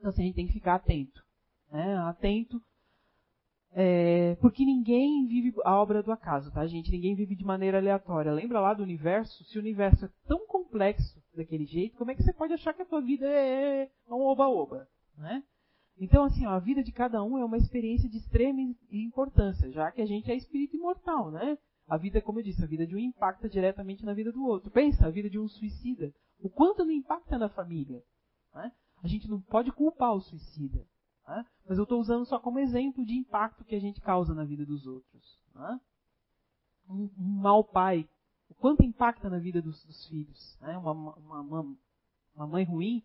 Então assim, a gente tem que ficar atento. Né? Atento. É, porque ninguém vive a obra do acaso, tá, gente? Ninguém vive de maneira aleatória. Lembra lá do universo? Se o universo é tão complexo daquele jeito, como é que você pode achar que a tua vida é, é um oba-oba? Né? Então, assim, ó, a vida de cada um é uma experiência de extrema importância, já que a gente é espírito imortal, né? A vida, como eu disse, a vida de um impacta diretamente na vida do outro. Pensa, a vida de um suicida. O quanto não impacta na família. Né? A gente não pode culpar o suicida. Né? Mas eu estou usando só como exemplo de impacto que a gente causa na vida dos outros. Né? Um, um mau pai, o quanto impacta na vida dos, dos filhos. Né? Uma, uma, uma, uma mãe ruim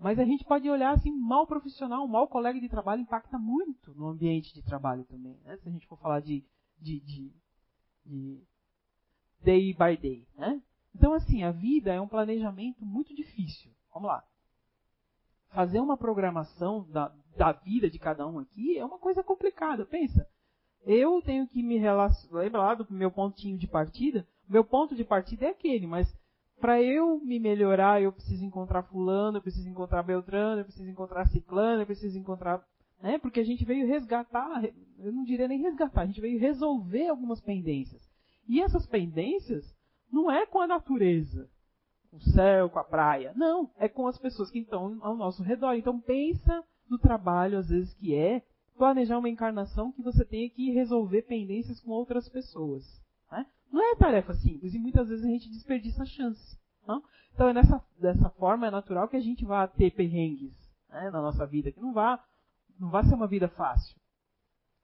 mas a gente pode olhar assim, mal profissional, mal colega de trabalho impacta muito no ambiente de trabalho também. Né? Se a gente for falar de, de, de, de day by day. Né? Então, assim, a vida é um planejamento muito difícil. Vamos lá. Fazer uma programação da, da vida de cada um aqui é uma coisa complicada. Pensa, eu tenho que me relacionar. Lembra lá do meu pontinho de partida? Meu ponto de partida é aquele, mas para eu me melhorar, eu preciso encontrar fulano, eu preciso encontrar Beltrano, eu preciso encontrar Ciclano, eu preciso encontrar. Né? Porque a gente veio resgatar, eu não diria nem resgatar, a gente veio resolver algumas pendências. E essas pendências não é com a natureza, com o céu, com a praia. Não, é com as pessoas que estão ao nosso redor. Então pensa no trabalho, às vezes, que é planejar uma encarnação que você tenha que resolver pendências com outras pessoas. Né? Não é tarefa simples e muitas vezes a gente desperdiça a chance. Não? Então é nessa, dessa forma é natural que a gente vá ter perrengues né, na nossa vida, que não vá, não vá ser uma vida fácil.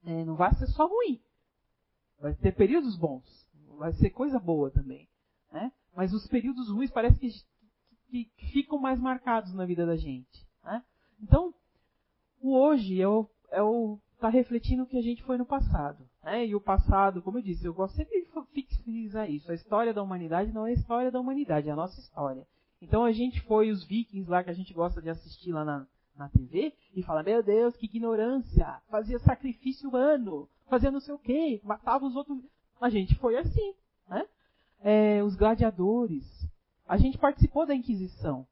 É, não vai ser só ruim. Vai ter períodos bons. Vai ser coisa boa também. Né? Mas os períodos ruins parece que, que, que ficam mais marcados na vida da gente. Né? Então, o hoje é o, é o tá refletindo o que a gente foi no passado. Né? E o passado, como eu disse, eu gosto sempre de fixar isso. A história da humanidade não é a história da humanidade, é a nossa história. Então a gente foi os vikings lá que a gente gosta de assistir lá na, na TV e fala, meu Deus, que ignorância! Fazia sacrifício humano, fazia não sei o quê, matava os outros. A gente foi assim, né? É, os gladiadores. A gente participou da Inquisição.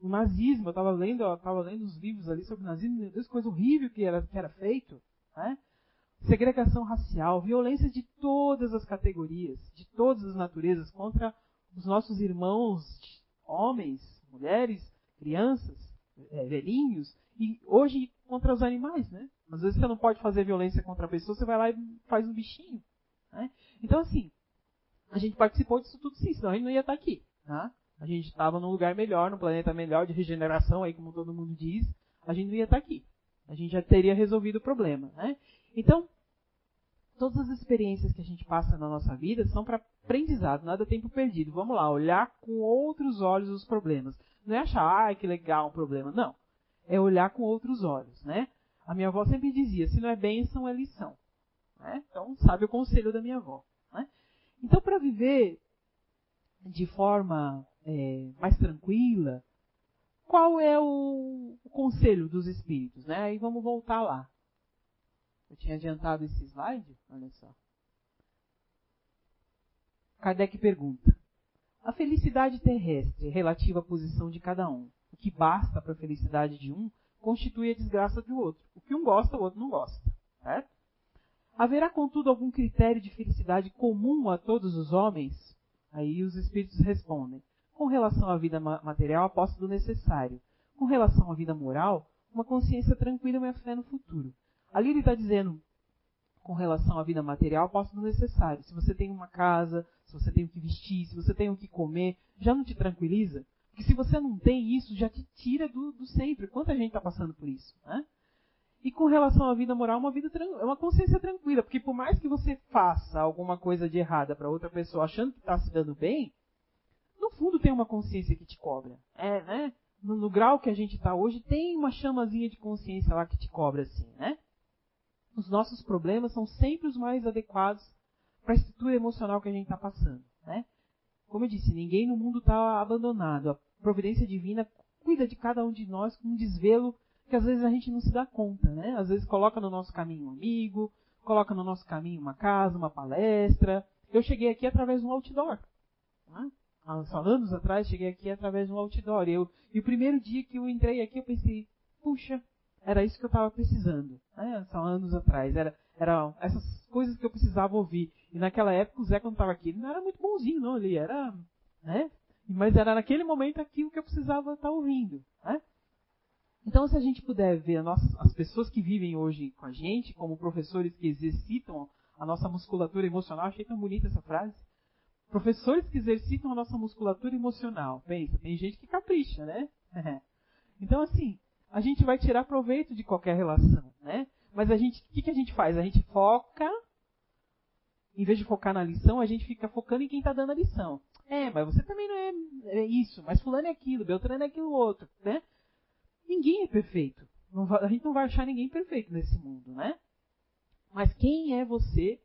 O nazismo, eu estava lendo, eu lendo os livros ali sobre o nazismo, meu Deus, coisa horrível que era, que era feito. Né? Segregação racial, violência de todas as categorias, de todas as naturezas, contra os nossos irmãos, homens, mulheres, crianças, é, velhinhos, e hoje contra os animais, né? Às vezes você não pode fazer violência contra a pessoa, você vai lá e faz um bichinho. Né? Então, assim, a gente participou disso tudo sim, senão a gente não ia estar aqui. Tá? A gente estava num lugar melhor, num planeta melhor, de regeneração, aí como todo mundo diz, a gente não ia estar aqui. A gente já teria resolvido o problema. Né? Então, todas as experiências que a gente passa na nossa vida são para aprendizado, nada tempo perdido. Vamos lá, olhar com outros olhos os problemas. Não é achar, ah, que legal um problema. Não. É olhar com outros olhos, né? A minha avó sempre dizia, se não é bênção, é lição. Né? Então, sabe o conselho da minha avó. Então, para viver de forma é, mais tranquila, qual é o, o, conselho dos espíritos? Né? Aí vamos voltar lá. Eu tinha adiantado esse slide, olha só. Kardec pergunta: A felicidade terrestre relativa à posição de cada um, o que basta para a felicidade de um, constitui a desgraça do outro. O que um gosta, o outro não gosta. Certo? Haverá, contudo, algum critério de felicidade comum a todos os homens? Aí os espíritos respondem: com relação à vida material, a posse do necessário. Com relação à vida moral, uma consciência tranquila e uma fé no futuro. Ali ele está dizendo, com relação à vida material, a posse do necessário. Se você tem uma casa, se você tem o que vestir, se você tem o que comer, já não te tranquiliza? Porque se você não tem isso, já te tira do, do sempre. Quanta gente está passando por isso, né? E com relação à vida moral, uma vida é uma consciência tranquila, porque por mais que você faça alguma coisa de errada para outra pessoa achando que está se dando bem, no fundo tem uma consciência que te cobra. É, né? No, no grau que a gente está hoje, tem uma chamazinha de consciência lá que te cobra assim, né? Os nossos problemas são sempre os mais adequados para a estrutura emocional que a gente está passando, né? Como eu disse, ninguém no mundo está abandonado. A providência divina cuida de cada um de nós com um desvelo que às vezes a gente não se dá conta, né? Às vezes coloca no nosso caminho um amigo, coloca no nosso caminho uma casa, uma palestra. Eu cheguei aqui através de um outdoor. Né? Há anos atrás, cheguei aqui através de um outdoor. Eu, e o primeiro dia que eu entrei aqui, eu pensei, puxa, era isso que eu estava precisando. Né? São anos atrás. Era, era essas coisas que eu precisava ouvir. E naquela época, o Zé, quando estava aqui, ele não era muito bonzinho, não. Ele era, né? Mas era naquele momento aquilo que eu precisava estar tá ouvindo. Né? Então, se a gente puder ver as pessoas que vivem hoje com a gente, como professores que exercitam a nossa musculatura emocional, achei tão bonita essa frase. Professores que exercitam a nossa musculatura emocional. Pensa, tem gente que capricha, né? então, assim, a gente vai tirar proveito de qualquer relação, né? Mas a gente, o que, que a gente faz? A gente foca, em vez de focar na lição, a gente fica focando em quem está dando a lição. É, mas você também não é, é isso, mas fulano é aquilo, Beltrano é aquilo outro, né? Ninguém é perfeito. A gente não vai achar ninguém perfeito nesse mundo, né? Mas quem é você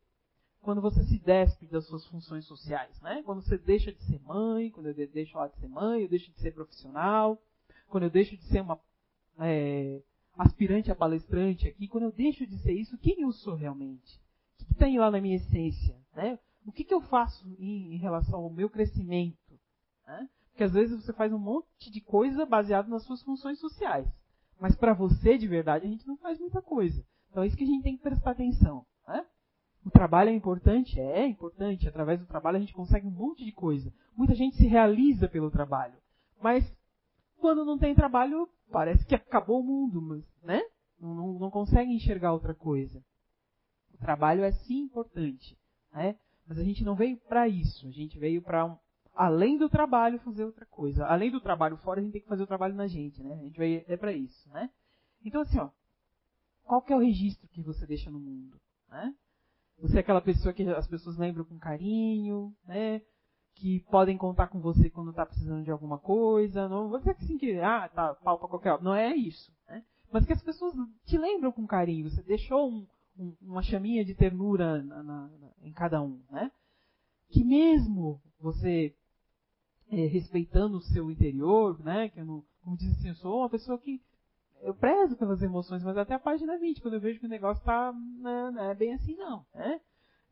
quando você se despe das suas funções sociais, né? Quando você deixa de ser mãe, quando eu deixo de ser mãe, eu deixo de ser profissional, quando eu deixo de ser uma é, aspirante a palestrante aqui, quando eu deixo de ser isso, quem eu sou realmente? O que, tem lá na minha essência? Né? O que, que eu faço em, em, relação ao meu crescimento? Né? Porque às vezes você faz um monte de coisa baseado nas suas funções sociais. Mas para você, de verdade, a gente não faz muita coisa. Então é isso que a gente tem que prestar atenção. Né? O trabalho é importante? É, é importante. Através do trabalho a gente consegue um monte de coisa. Muita gente se realiza pelo trabalho. Mas quando não tem trabalho, parece que acabou o mundo, né? Não, não, não consegue enxergar outra coisa. O trabalho é sim importante, né? Mas a gente não veio para isso. A gente veio para um, além do trabalho fazer outra coisa. Além do trabalho fora, a gente tem que fazer o trabalho na gente, né? A gente veio é para isso, né? Então assim, ó, qual que é o registro que você deixa no mundo, né? Você é aquela pessoa que as pessoas lembram com carinho, né? Que podem contar com você quando está precisando de alguma coisa. Não vou dizer que assim que, ah, tá, pau pra qualquer Não é isso, né? Mas que as pessoas te lembram com carinho. Você deixou um, uma chaminha de ternura na, na, na, em cada um, né? Que mesmo você é, respeitando o seu interior, né? Que eu não, como diz assim, eu sou uma pessoa que eu prezo pelas emoções, mas até a página 20, quando eu vejo que o negócio está né, não é bem assim não, né?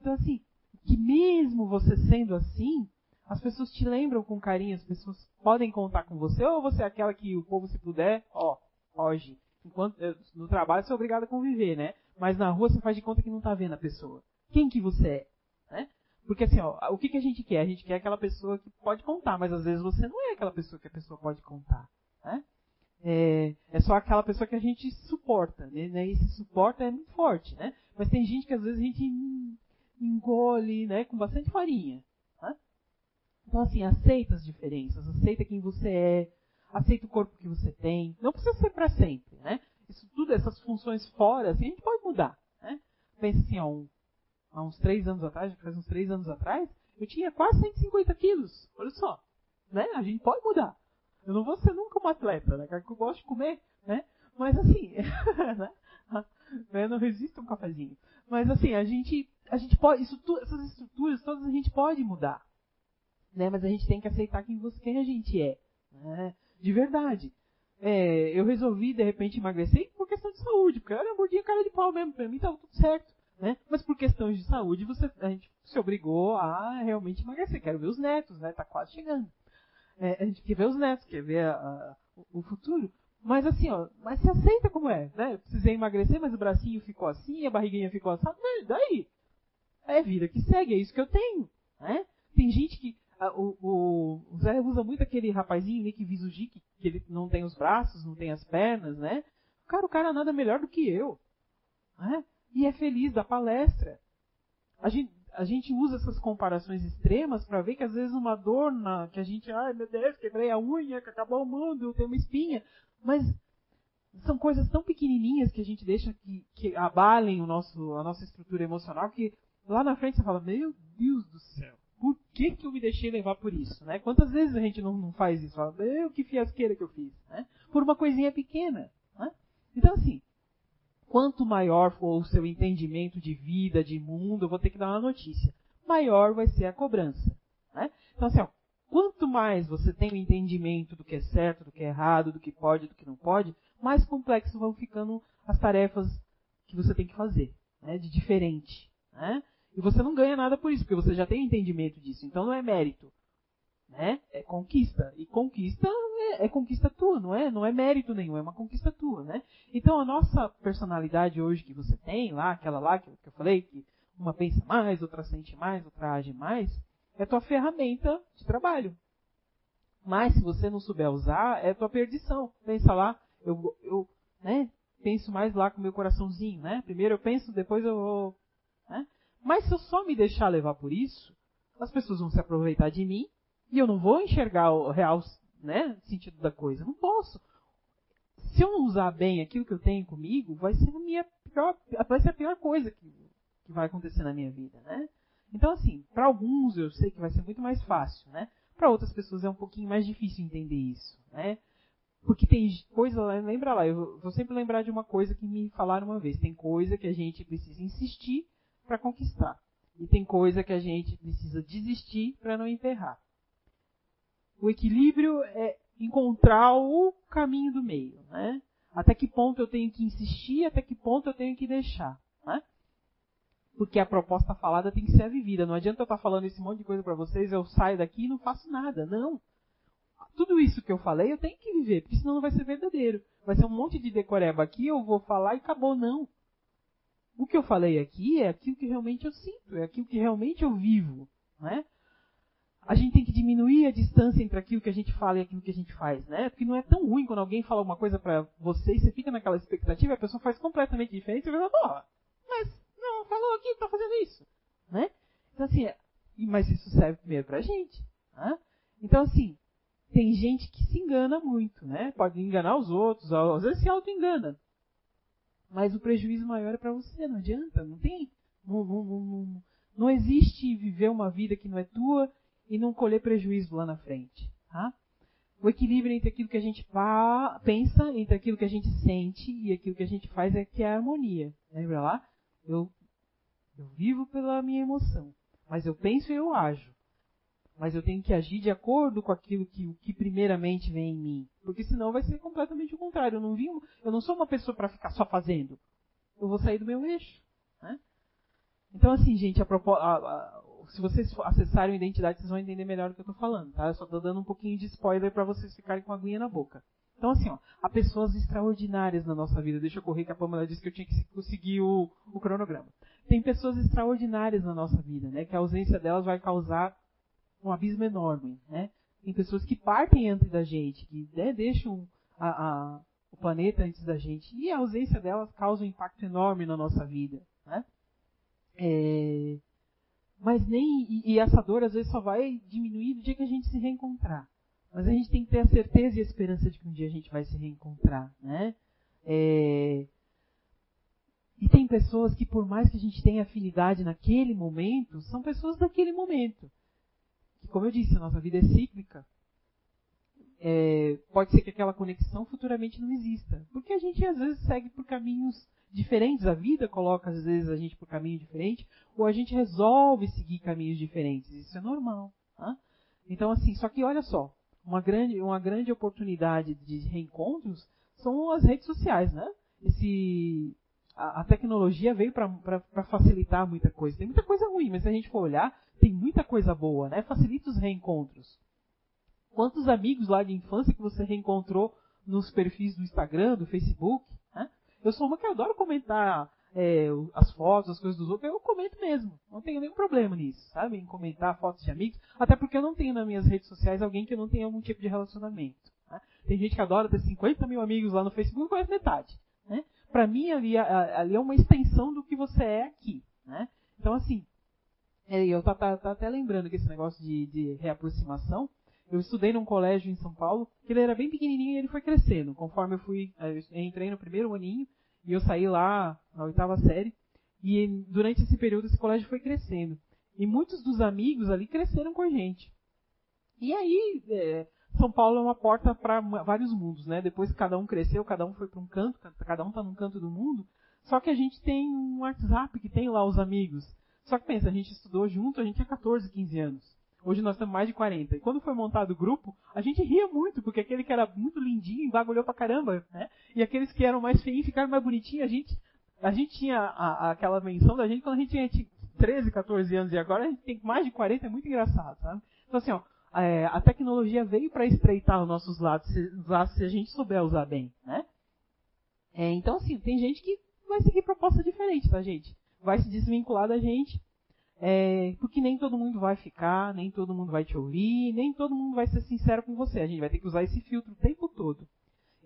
Então assim, que mesmo você sendo assim, as pessoas te lembram com carinho, as pessoas podem contar com você, ou você é aquela que o povo se puder, ó, foge. Enquanto no trabalho você é obrigado a conviver, né? Mas na rua você faz de conta que não está vendo a pessoa. Quem que você é? Porque assim, ó, o que, que a gente quer? A gente quer aquela pessoa que pode contar, mas às vezes você não é aquela pessoa que a pessoa pode contar, né? é, é só aquela pessoa que a gente suporta, né? E esse suporta é muito forte, né? Mas tem gente que às vezes a gente engole, né? Com bastante farinha. Né? Então assim, aceita as diferenças, aceita quem você é, aceita o corpo que você tem. Não precisa ser para sempre, né? Isso tudo, essas funções fora, assim, a gente pode mudar, né? Pensa assim, ó, há uns três anos atrás, faz uns três anos atrás, eu tinha quase 150 quilos. Olha só, né? A gente pode mudar. Eu não vou ser nunca um atleta, né? Que eu gosto de comer, né? Mas assim, né? Eu não resisto a um cafezinho. Mas assim, a gente, a gente pode, isso, essas estruturas todas a gente pode mudar, né? Mas a gente tem que aceitar quem, você, quem a gente é, né? De verdade. É, eu resolvi de repente emagrecer por questão de saúde, porque eu era gordinha cara de pau mesmo, pra mim tava tudo certo, né? Mas por questões de saúde, você, a gente se obrigou a realmente emagrecer. Quero ver os netos, né? Tá quase chegando. É, a gente quer ver os netos, quer ver a, a, o futuro. Mas assim, ó, mas se aceita como é, né? Eu precisei emagrecer, mas o bracinho ficou assim, a barriguinha ficou assim. Mas daí? É vida que segue, é isso que eu tenho, né? Tem gente que a, o, o, o, Zé usa muito aquele rapazinho, Nick Visugi, que, que ele não tem os braços, não tem as pernas, né? Cara, o cara nada melhor do que eu, né? E é feliz da palestra. A gente, a gente usa essas comparações extremas para ver que às vezes uma dor na, que a gente, ai meu Deus, quebrei a unha, acabou o mundo, tem uma espinha, mas são coisas tão pequenininhas que a gente deixa que, que abalem o nosso, a nossa estrutura emocional que lá na frente você fala, meu Deus do céu, por que, que eu me deixei levar por isso, né? Quantas vezes a gente não, não faz isso? Fala, meu, que fiasqueira que eu fiz, né? Por uma coisinha pequena, né? Então assim, quanto maior for o seu entendimento de vida, de mundo, eu vou ter que dar uma notícia, maior vai ser a cobrança. Né? Então, assim, ó, quanto mais você tem o entendimento do que é certo, do que é errado, do que pode, do que não pode, mais complexas vão ficando as tarefas que você tem que fazer, né? de diferente. Né? E você não ganha nada por isso, porque você já tem entendimento disso. Então não é mérito né? É conquista. E conquista é, é, conquista tua, não é? Não é mérito nenhum, é uma conquista tua, né? Então a nossa personalidade hoje que você tem lá, aquela lá que, eu falei, que uma pensa mais, outra sente mais, outra age mais, é tua ferramenta de trabalho. Mas se você não souber usar, é tua perdição. Pensa lá, eu, eu né, penso mais lá com meu coraçãozinho, né? Primeiro eu penso, depois eu vou. Né? Mas se eu só me deixar levar por isso, as pessoas vão se aproveitar de mim e eu não vou enxergar o real né, sentido da coisa. Não posso. Se eu não usar bem aquilo que eu tenho comigo, vai ser a minha pior, vai ser a pior coisa que, que vai acontecer na minha vida, né? Então, assim, para alguns eu sei que vai ser muito mais fácil, né? Para outras pessoas é um pouquinho mais difícil entender isso, né? Porque tem coisa, lembra lá, eu vou sempre lembrar de uma coisa que me falaram uma vez. Tem coisa que a gente precisa insistir para conquistar. E tem coisa que a gente precisa desistir para não emperrar. O equilíbrio é encontrar o caminho do meio, né? Até que ponto eu tenho que insistir, até que ponto eu tenho que deixar, né? Porque a proposta falada tem que ser vivida. Não adianta eu estar falando esse monte de coisa para vocês, eu saio daqui e não faço nada. Não. Tudo isso que eu falei, eu tenho que viver, porque senão não vai ser verdadeiro. Vai ser um monte de decoreba aqui, eu vou falar e acabou, não. O que eu falei aqui é aquilo que realmente eu sinto, é aquilo que realmente eu vivo, né? A gente tem que diminuir a distância entre aquilo que a gente fala e aquilo que a gente faz, né? Porque não é tão ruim quando alguém fala uma coisa para você e você fica naquela expectativa e a pessoa faz completamente diferente e você fala, porra, mas não, falou aqui, tá fazendo isso, né? Então assim, é, mas isso serve primeiro pra gente, né? Então assim, tem gente que se engana muito, né? Pode enganar os outros, às vezes se auto-engana. Mas o prejuízo maior é para você, não adianta, não tem. Não, não, não, não, existe viver uma vida que não é tua e não colher prejuízo lá na frente. Tá? O equilíbrio entre aquilo que a gente pensa, entre aquilo que a gente sente e aquilo que a gente faz é que é a harmonia. Lembra lá? Eu, eu vivo pela minha emoção, mas eu penso e eu ajo mas eu tenho que agir de acordo com aquilo que, que primeiramente vem em mim. Porque senão vai ser completamente o contrário. Eu não, vim, eu não sou uma pessoa para ficar só fazendo. Eu vou sair do meu eixo. Né? Então, assim, gente, a, a, a, se vocês acessarem a identidade, vocês vão entender melhor o que eu estou falando. Tá? Eu só estou dando um pouquinho de spoiler para vocês ficarem com a aguinha na boca. Então, assim, ó, há pessoas extraordinárias na nossa vida. Deixa eu correr que a Pamela disse que eu tinha que conseguir o, o cronograma. Tem pessoas extraordinárias na nossa vida, né? Que a ausência delas vai causar um abismo enorme, né? Tem pessoas que partem antes da gente, que né, deixam a, a, o planeta antes da gente, e a ausência delas causa um impacto enorme na nossa vida, né? É, mas nem e, e, essa dor às vezes só vai diminuir no dia que a gente se reencontrar. Mas a gente tem que ter a certeza e a esperança de que um dia a gente vai se reencontrar, né? É, e tem pessoas que, por mais que a gente tenha afinidade naquele momento, são pessoas daquele momento como eu disse, a nossa vida é cíclica. É, pode ser que aquela conexão futuramente não exista. Porque a gente às vezes segue por caminhos diferentes, a vida coloca às vezes a gente por caminho diferente, ou a gente resolve seguir caminhos diferentes. Isso é normal. Tá? Então, assim, só que olha só, uma grande, uma grande oportunidade de reencontros são as redes sociais, né? Esse, a, a tecnologia veio para facilitar muita coisa. Tem muita coisa ruim, mas se a gente for olhar, tem muita coisa boa, né? Facilita os reencontros. Quantos amigos lá de infância que você reencontrou nos perfis do Instagram, do Facebook? Né? Eu sou uma que adoro comentar é, as fotos, as coisas dos outros, eu comento mesmo. Não tenho nenhum problema nisso, sabe? Em comentar fotos de amigos. Até porque eu não tenho nas minhas redes sociais alguém que eu não tenha algum tipo de relacionamento. Né? Tem gente que adora ter 50 mil amigos lá no Facebook conhece metade. Né? Para mim, ali, ali é uma extensão do que você é aqui. Né? Então, assim, é, eu tá, tá, tá, até lembrando que esse negócio de, de reaproximação, eu estudei num colégio em São Paulo, que ele era bem pequenininho e ele foi crescendo. Conforme eu fui, é, eu entrei no primeiro aninho e eu saí lá na oitava série. E durante esse período esse colégio foi crescendo. E muitos dos amigos ali cresceram com a gente. E aí, é, São Paulo é uma porta para vários mundos, né? Depois que cada um cresceu, cada um foi para um canto, cada um está num canto do mundo. Só que a gente tem um WhatsApp que tem lá os amigos. Só que pensa, a gente estudou junto, a gente tinha 14, 15 anos. Hoje nós temos mais de 40. E quando foi montado o grupo, a gente ria muito, porque aquele que era muito lindinho bagulhou pra caramba, né? E aqueles que eram mais feinhos ficaram mais bonitinhos. A gente, a gente tinha a, a, aquela menção da gente quando a gente tinha 13, 14 anos e agora a gente tem mais de 40, é muito engraçado, sabe? Então assim, ó, é, a tecnologia veio para estreitar os nossos lados se, lados se a gente souber usar bem, né? É, então assim, tem gente que vai seguir proposta diferente, tá gente? vai se desvincular da gente, é, porque nem todo mundo vai ficar, nem todo mundo vai te ouvir, nem todo mundo vai ser sincero com você. A gente vai ter que usar esse filtro o tempo todo.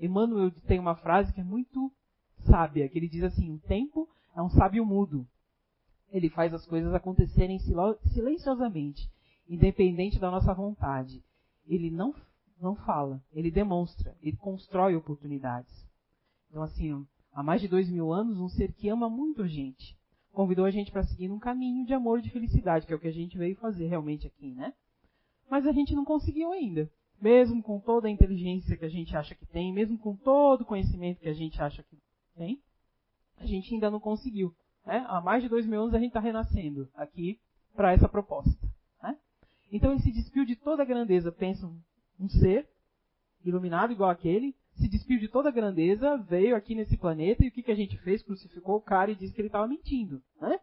Emmanuel tem uma frase que é muito sábia, que ele diz assim: o tempo é um sábio mudo. Ele faz as coisas acontecerem silenciosamente, independente da nossa vontade. Ele não, não fala, ele demonstra, ele constrói oportunidades. Então, assim, há mais de dois mil anos, um ser que ama muito a gente, convidou a gente para seguir um caminho de amor e de felicidade, que é o que a gente veio fazer realmente aqui, né? Mas a gente não conseguiu ainda. Mesmo com toda a inteligência que a gente acha que tem, mesmo com todo o conhecimento que a gente acha que tem, a gente ainda não conseguiu. Né? Há mais de dois mil anos a gente está renascendo aqui para essa proposta. Né? Então esse despiu de toda a grandeza, pensa um ser iluminado igual aquele, se despiu de toda a grandeza, veio aqui nesse planeta e o que, que a gente fez? Crucificou o cara e disse que ele estava mentindo. Né?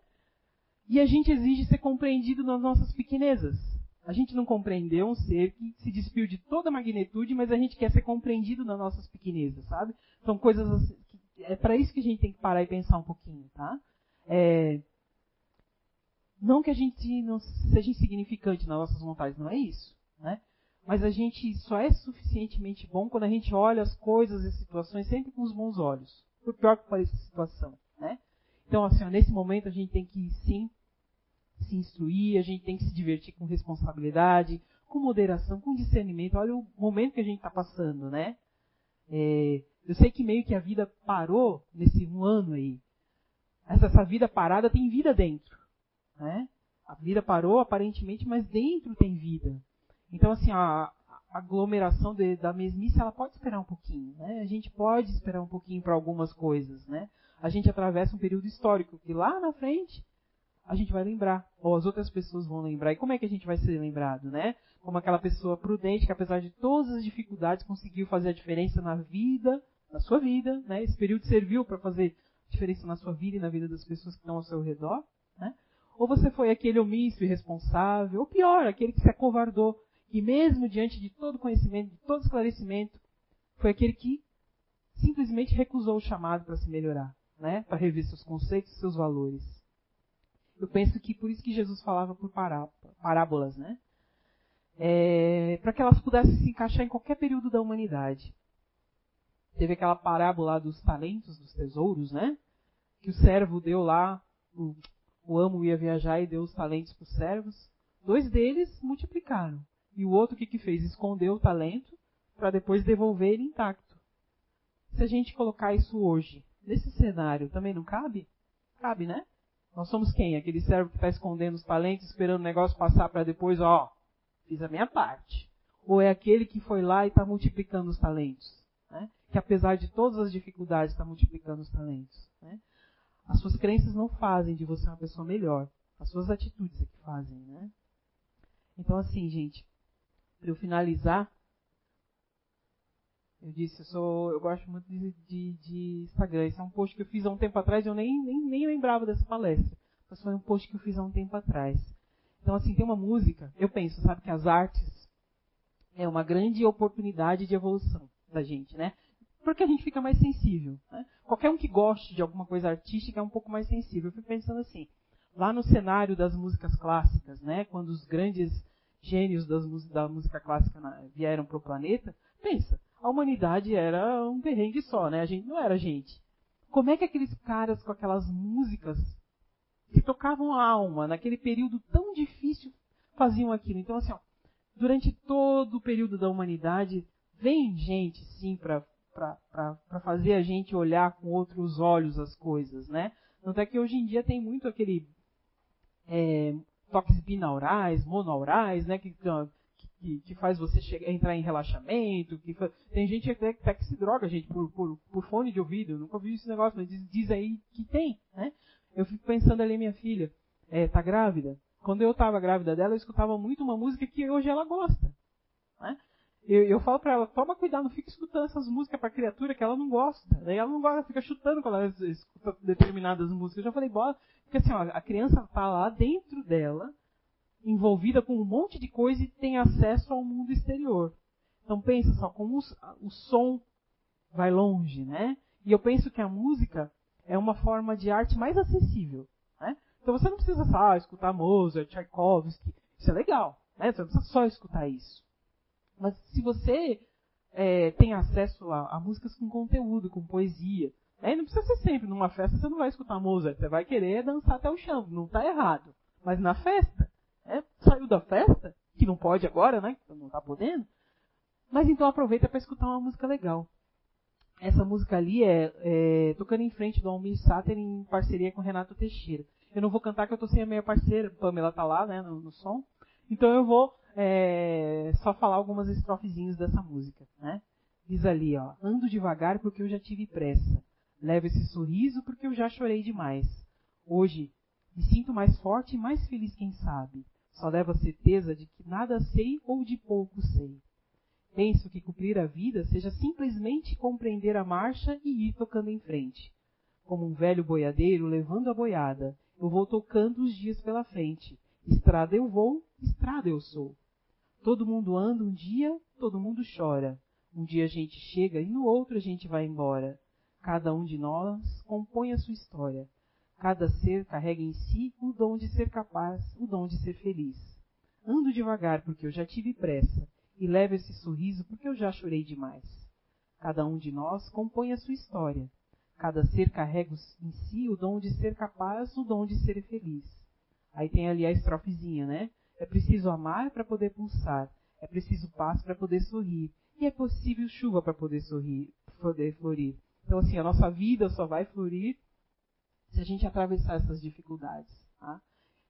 E a gente exige ser compreendido nas nossas pequenezas. A gente não compreendeu um ser que se despiu de toda a magnitude, mas a gente quer ser compreendido nas nossas pequenezas, sabe? São coisas assim, é para isso que a gente tem que parar e pensar um pouquinho, tá? É, não que a gente não seja insignificante nas nossas vontades, não é isso. Né? Mas a gente só é suficientemente bom quando a gente olha as coisas e situações sempre com os bons olhos. Por pior que pareça a situação. Né? Então, assim, nesse momento a gente tem que sim se instruir, a gente tem que se divertir com responsabilidade, com moderação, com discernimento. Olha o momento que a gente está passando, né? É, eu sei que meio que a vida parou nesse um ano aí. Essa, essa vida parada tem vida dentro. Né? A vida parou aparentemente, mas dentro tem vida. Então, assim, a, aglomeração de, da mesmice, ela pode esperar um pouquinho. Né? A gente pode esperar um pouquinho para algumas coisas. Né? A gente atravessa um período histórico que lá na frente a gente vai lembrar, ou as outras pessoas vão lembrar. E como é que a gente vai ser lembrado, né? Como aquela pessoa prudente que, apesar de todas as dificuldades, conseguiu fazer a diferença na vida, na sua vida, né? Esse período serviu para fazer diferença na sua vida e na vida das pessoas que estão ao seu redor, né? Ou você foi aquele omisso irresponsável, ou pior, aquele que se acovardou, que mesmo diante de todo conhecimento, de todo esclarecimento, foi aquele que simplesmente recusou o chamado para se melhorar, né? Para rever seus conceitos, seus valores. Eu penso que por isso que Jesus falava por parábolas, né? É, para que elas pudessem se encaixar em qualquer período da humanidade. Teve aquela parábola dos talentos, dos tesouros, né? Que o servo deu lá, o, o amo ia viajar e deu os talentos para os servos. Dois deles multiplicaram. E o outro o que, que fez? Escondeu o talento para depois devolver ele intacto. Se a gente colocar isso hoje, nesse cenário, também não cabe? Cabe, né? Nós somos quem? Aquele servo que está escondendo os talentos, esperando o negócio passar para depois, ó, fiz a minha parte. Ou é aquele que foi lá e está multiplicando os talentos? Né? Que apesar de todas as dificuldades está multiplicando os talentos. Né? As suas crenças não fazem de você uma pessoa melhor. As suas atitudes é que fazem, né? Então assim, gente, eu finalizar, eu disse, eu, sou, eu gosto muito de, de, de, Instagram. Esse é um post que eu fiz há um tempo atrás, eu nem, nem, nem lembrava dessa palestra. Mas foi um post que eu fiz há um tempo atrás. Então, assim, tem uma música, eu penso, sabe, que as artes é uma grande oportunidade de evolução da gente, né? Porque a gente fica mais sensível. Né? Qualquer um que goste de alguma coisa artística é um pouco mais sensível. Eu fico pensando assim, lá no cenário das músicas clássicas, né? Quando os grandes gênios da música clássica vieram para o planeta, pensa, a humanidade era um perrengue só, né? A gente não era gente. Como é que aqueles caras com aquelas músicas que tocavam a alma naquele período tão difícil faziam aquilo? Então, assim, ó, durante todo o período da humanidade, vem gente, sim, para fazer a gente olhar com outros olhos as coisas, né? Tanto é que hoje em dia tem muito aquele é, toques binaurais, monaurais, né? Que, que, que faz você chegar, entrar em relaxamento. Que. Tem gente até, até, que se droga, gente, por, por, por fone de ouvido. Eu nunca ouvi esse negócio, mas diz, diz, aí que tem, né? Eu fico pensando ali, minha filha, é, tá grávida? Quando eu estava grávida dela, eu escutava muito uma música que hoje ela gosta. Né? Eu, eu falo para ela, toma cuidado, não fica escutando essas músicas para criatura que ela não gosta. Daí ela não gosta, fica chutando quando ela escuta determinadas músicas. Eu já falei, bora, porque assim, ó, a criança tá lá dentro dela, envolvida com um monte de coisa e tem acesso ao mundo exterior. Então pensa só como o, o som vai longe, né? E eu penso que a música é uma forma de arte mais acessível, né? Então você não precisa só escutar Mozart, Tchaikovsky, isso é legal, né? Você não precisa só escutar isso. Mas se você é, tem acesso a, a, músicas com conteúdo, com poesia, né? não precisa ser sempre numa festa, você não vai escutar Mozart, você vai querer dançar até o chão, não está errado. Mas na festa, é, saiu da festa, que não pode agora, né? Não está podendo. Mas então aproveita para escutar uma música legal. Essa música ali é, é tocando em frente do Almir Sater em parceria com Renato Teixeira. Eu não vou cantar que eu tô sem a minha parceira, Pamela tá lá, né, no, no som. Então eu vou é, só falar algumas estrofezinhas dessa música, né? Diz ali, ó, ando devagar porque eu já tive pressa. Levo esse sorriso porque eu já chorei demais. Hoje me sinto mais forte e mais feliz, quem sabe. Só levo a certeza de que nada sei ou de pouco sei. Penso que cumprir a vida seja simplesmente compreender a marcha e ir tocando em frente. Como um velho boiadeiro levando a boiada, eu vou tocando os dias pela frente. Estrada eu vou, estrada eu sou. Todo mundo anda um dia, todo mundo chora. Um dia a gente chega e no outro a gente vai embora. Cada um de nós compõe a sua história. Cada ser carrega em si o dom de ser capaz, o dom de ser feliz. Ando devagar porque eu já tive pressa, e levo esse sorriso porque eu já chorei demais. Cada um de nós compõe a sua história. Cada ser carrega em si o dom de ser capaz, o dom de ser feliz. Aí tem ali a estrofezinha, né? É preciso amar para poder pulsar. É preciso paz para poder sorrir. E é possível chuva para poder sorrir, poder florir. Então, assim, a nossa vida só vai florir se a gente atravessar essas dificuldades. Tá?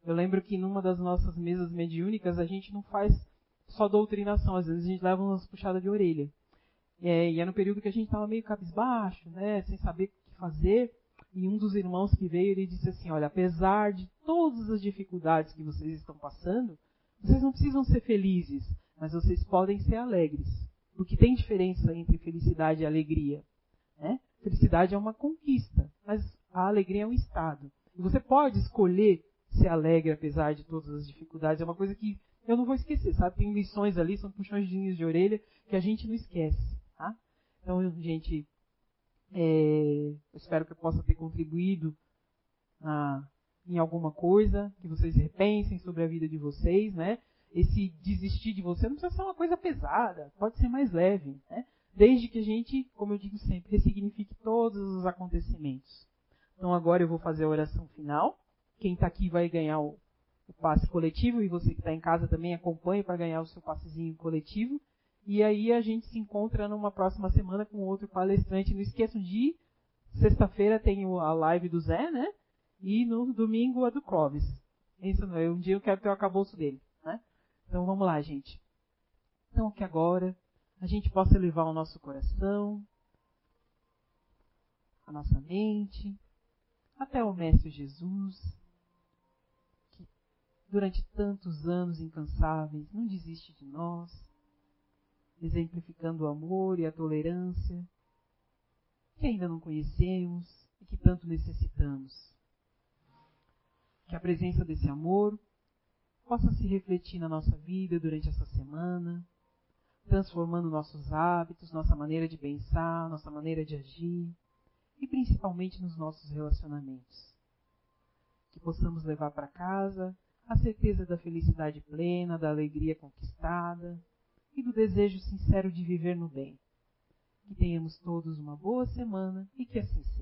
Eu lembro que numa das nossas mesas mediúnicas a gente não faz só doutrinação, às vezes a gente leva umas puxadas de orelha. É, e é no período que a gente estava meio cabisbaixo, né, sem saber o que fazer. E um dos irmãos que veio, ele disse assim: Olha, apesar de todas as dificuldades que vocês estão passando, vocês não precisam ser felizes, mas vocês podem ser alegres. Porque tem diferença entre felicidade e alegria. Né? Felicidade é uma conquista, mas a alegria é um estado. E você pode escolher ser alegre apesar de todas as dificuldades. É uma coisa que eu não vou esquecer, sabe? Tem lições ali, são puxões de orelha que a gente não esquece. Tá? Então, gente, é, espero que eu possa ter contribuído ah, em alguma coisa, que vocês repensem sobre a vida de vocês, né? Esse desistir de você não precisa ser uma coisa pesada, pode ser mais leve, né? Desde que a gente, como eu digo sempre, ressignifique todos os acontecimentos. Então agora eu vou fazer a oração final. Quem está aqui vai ganhar o, o, passe coletivo e você que está em casa também acompanhe para ganhar o seu passezinho coletivo. E aí a gente se encontra numa próxima semana com outro palestrante. Não esqueçam de sexta-feira tem a live do Zé, né? E no domingo a do Clóvis. Isso não é. Um dia eu quero ter o acabouço dele, né? Então vamos lá, gente. Então que agora a gente possa elevar o nosso coração, a nossa mente, até o Mestre Jesus, que durante tantos anos incansáveis não desiste de nós, exemplificando o amor e a tolerância que ainda não conhecemos e que tanto necessitamos. Que a presença desse amor possa se refletir na nossa vida durante essa semana, transformando nossos hábitos, nossa maneira de pensar, nossa maneira de agir, e principalmente nos nossos relacionamentos. Que possamos levar para casa a certeza da felicidade plena, da alegria conquistada e do desejo sincero de viver no bem. Que tenhamos todos uma boa semana e que assim seja.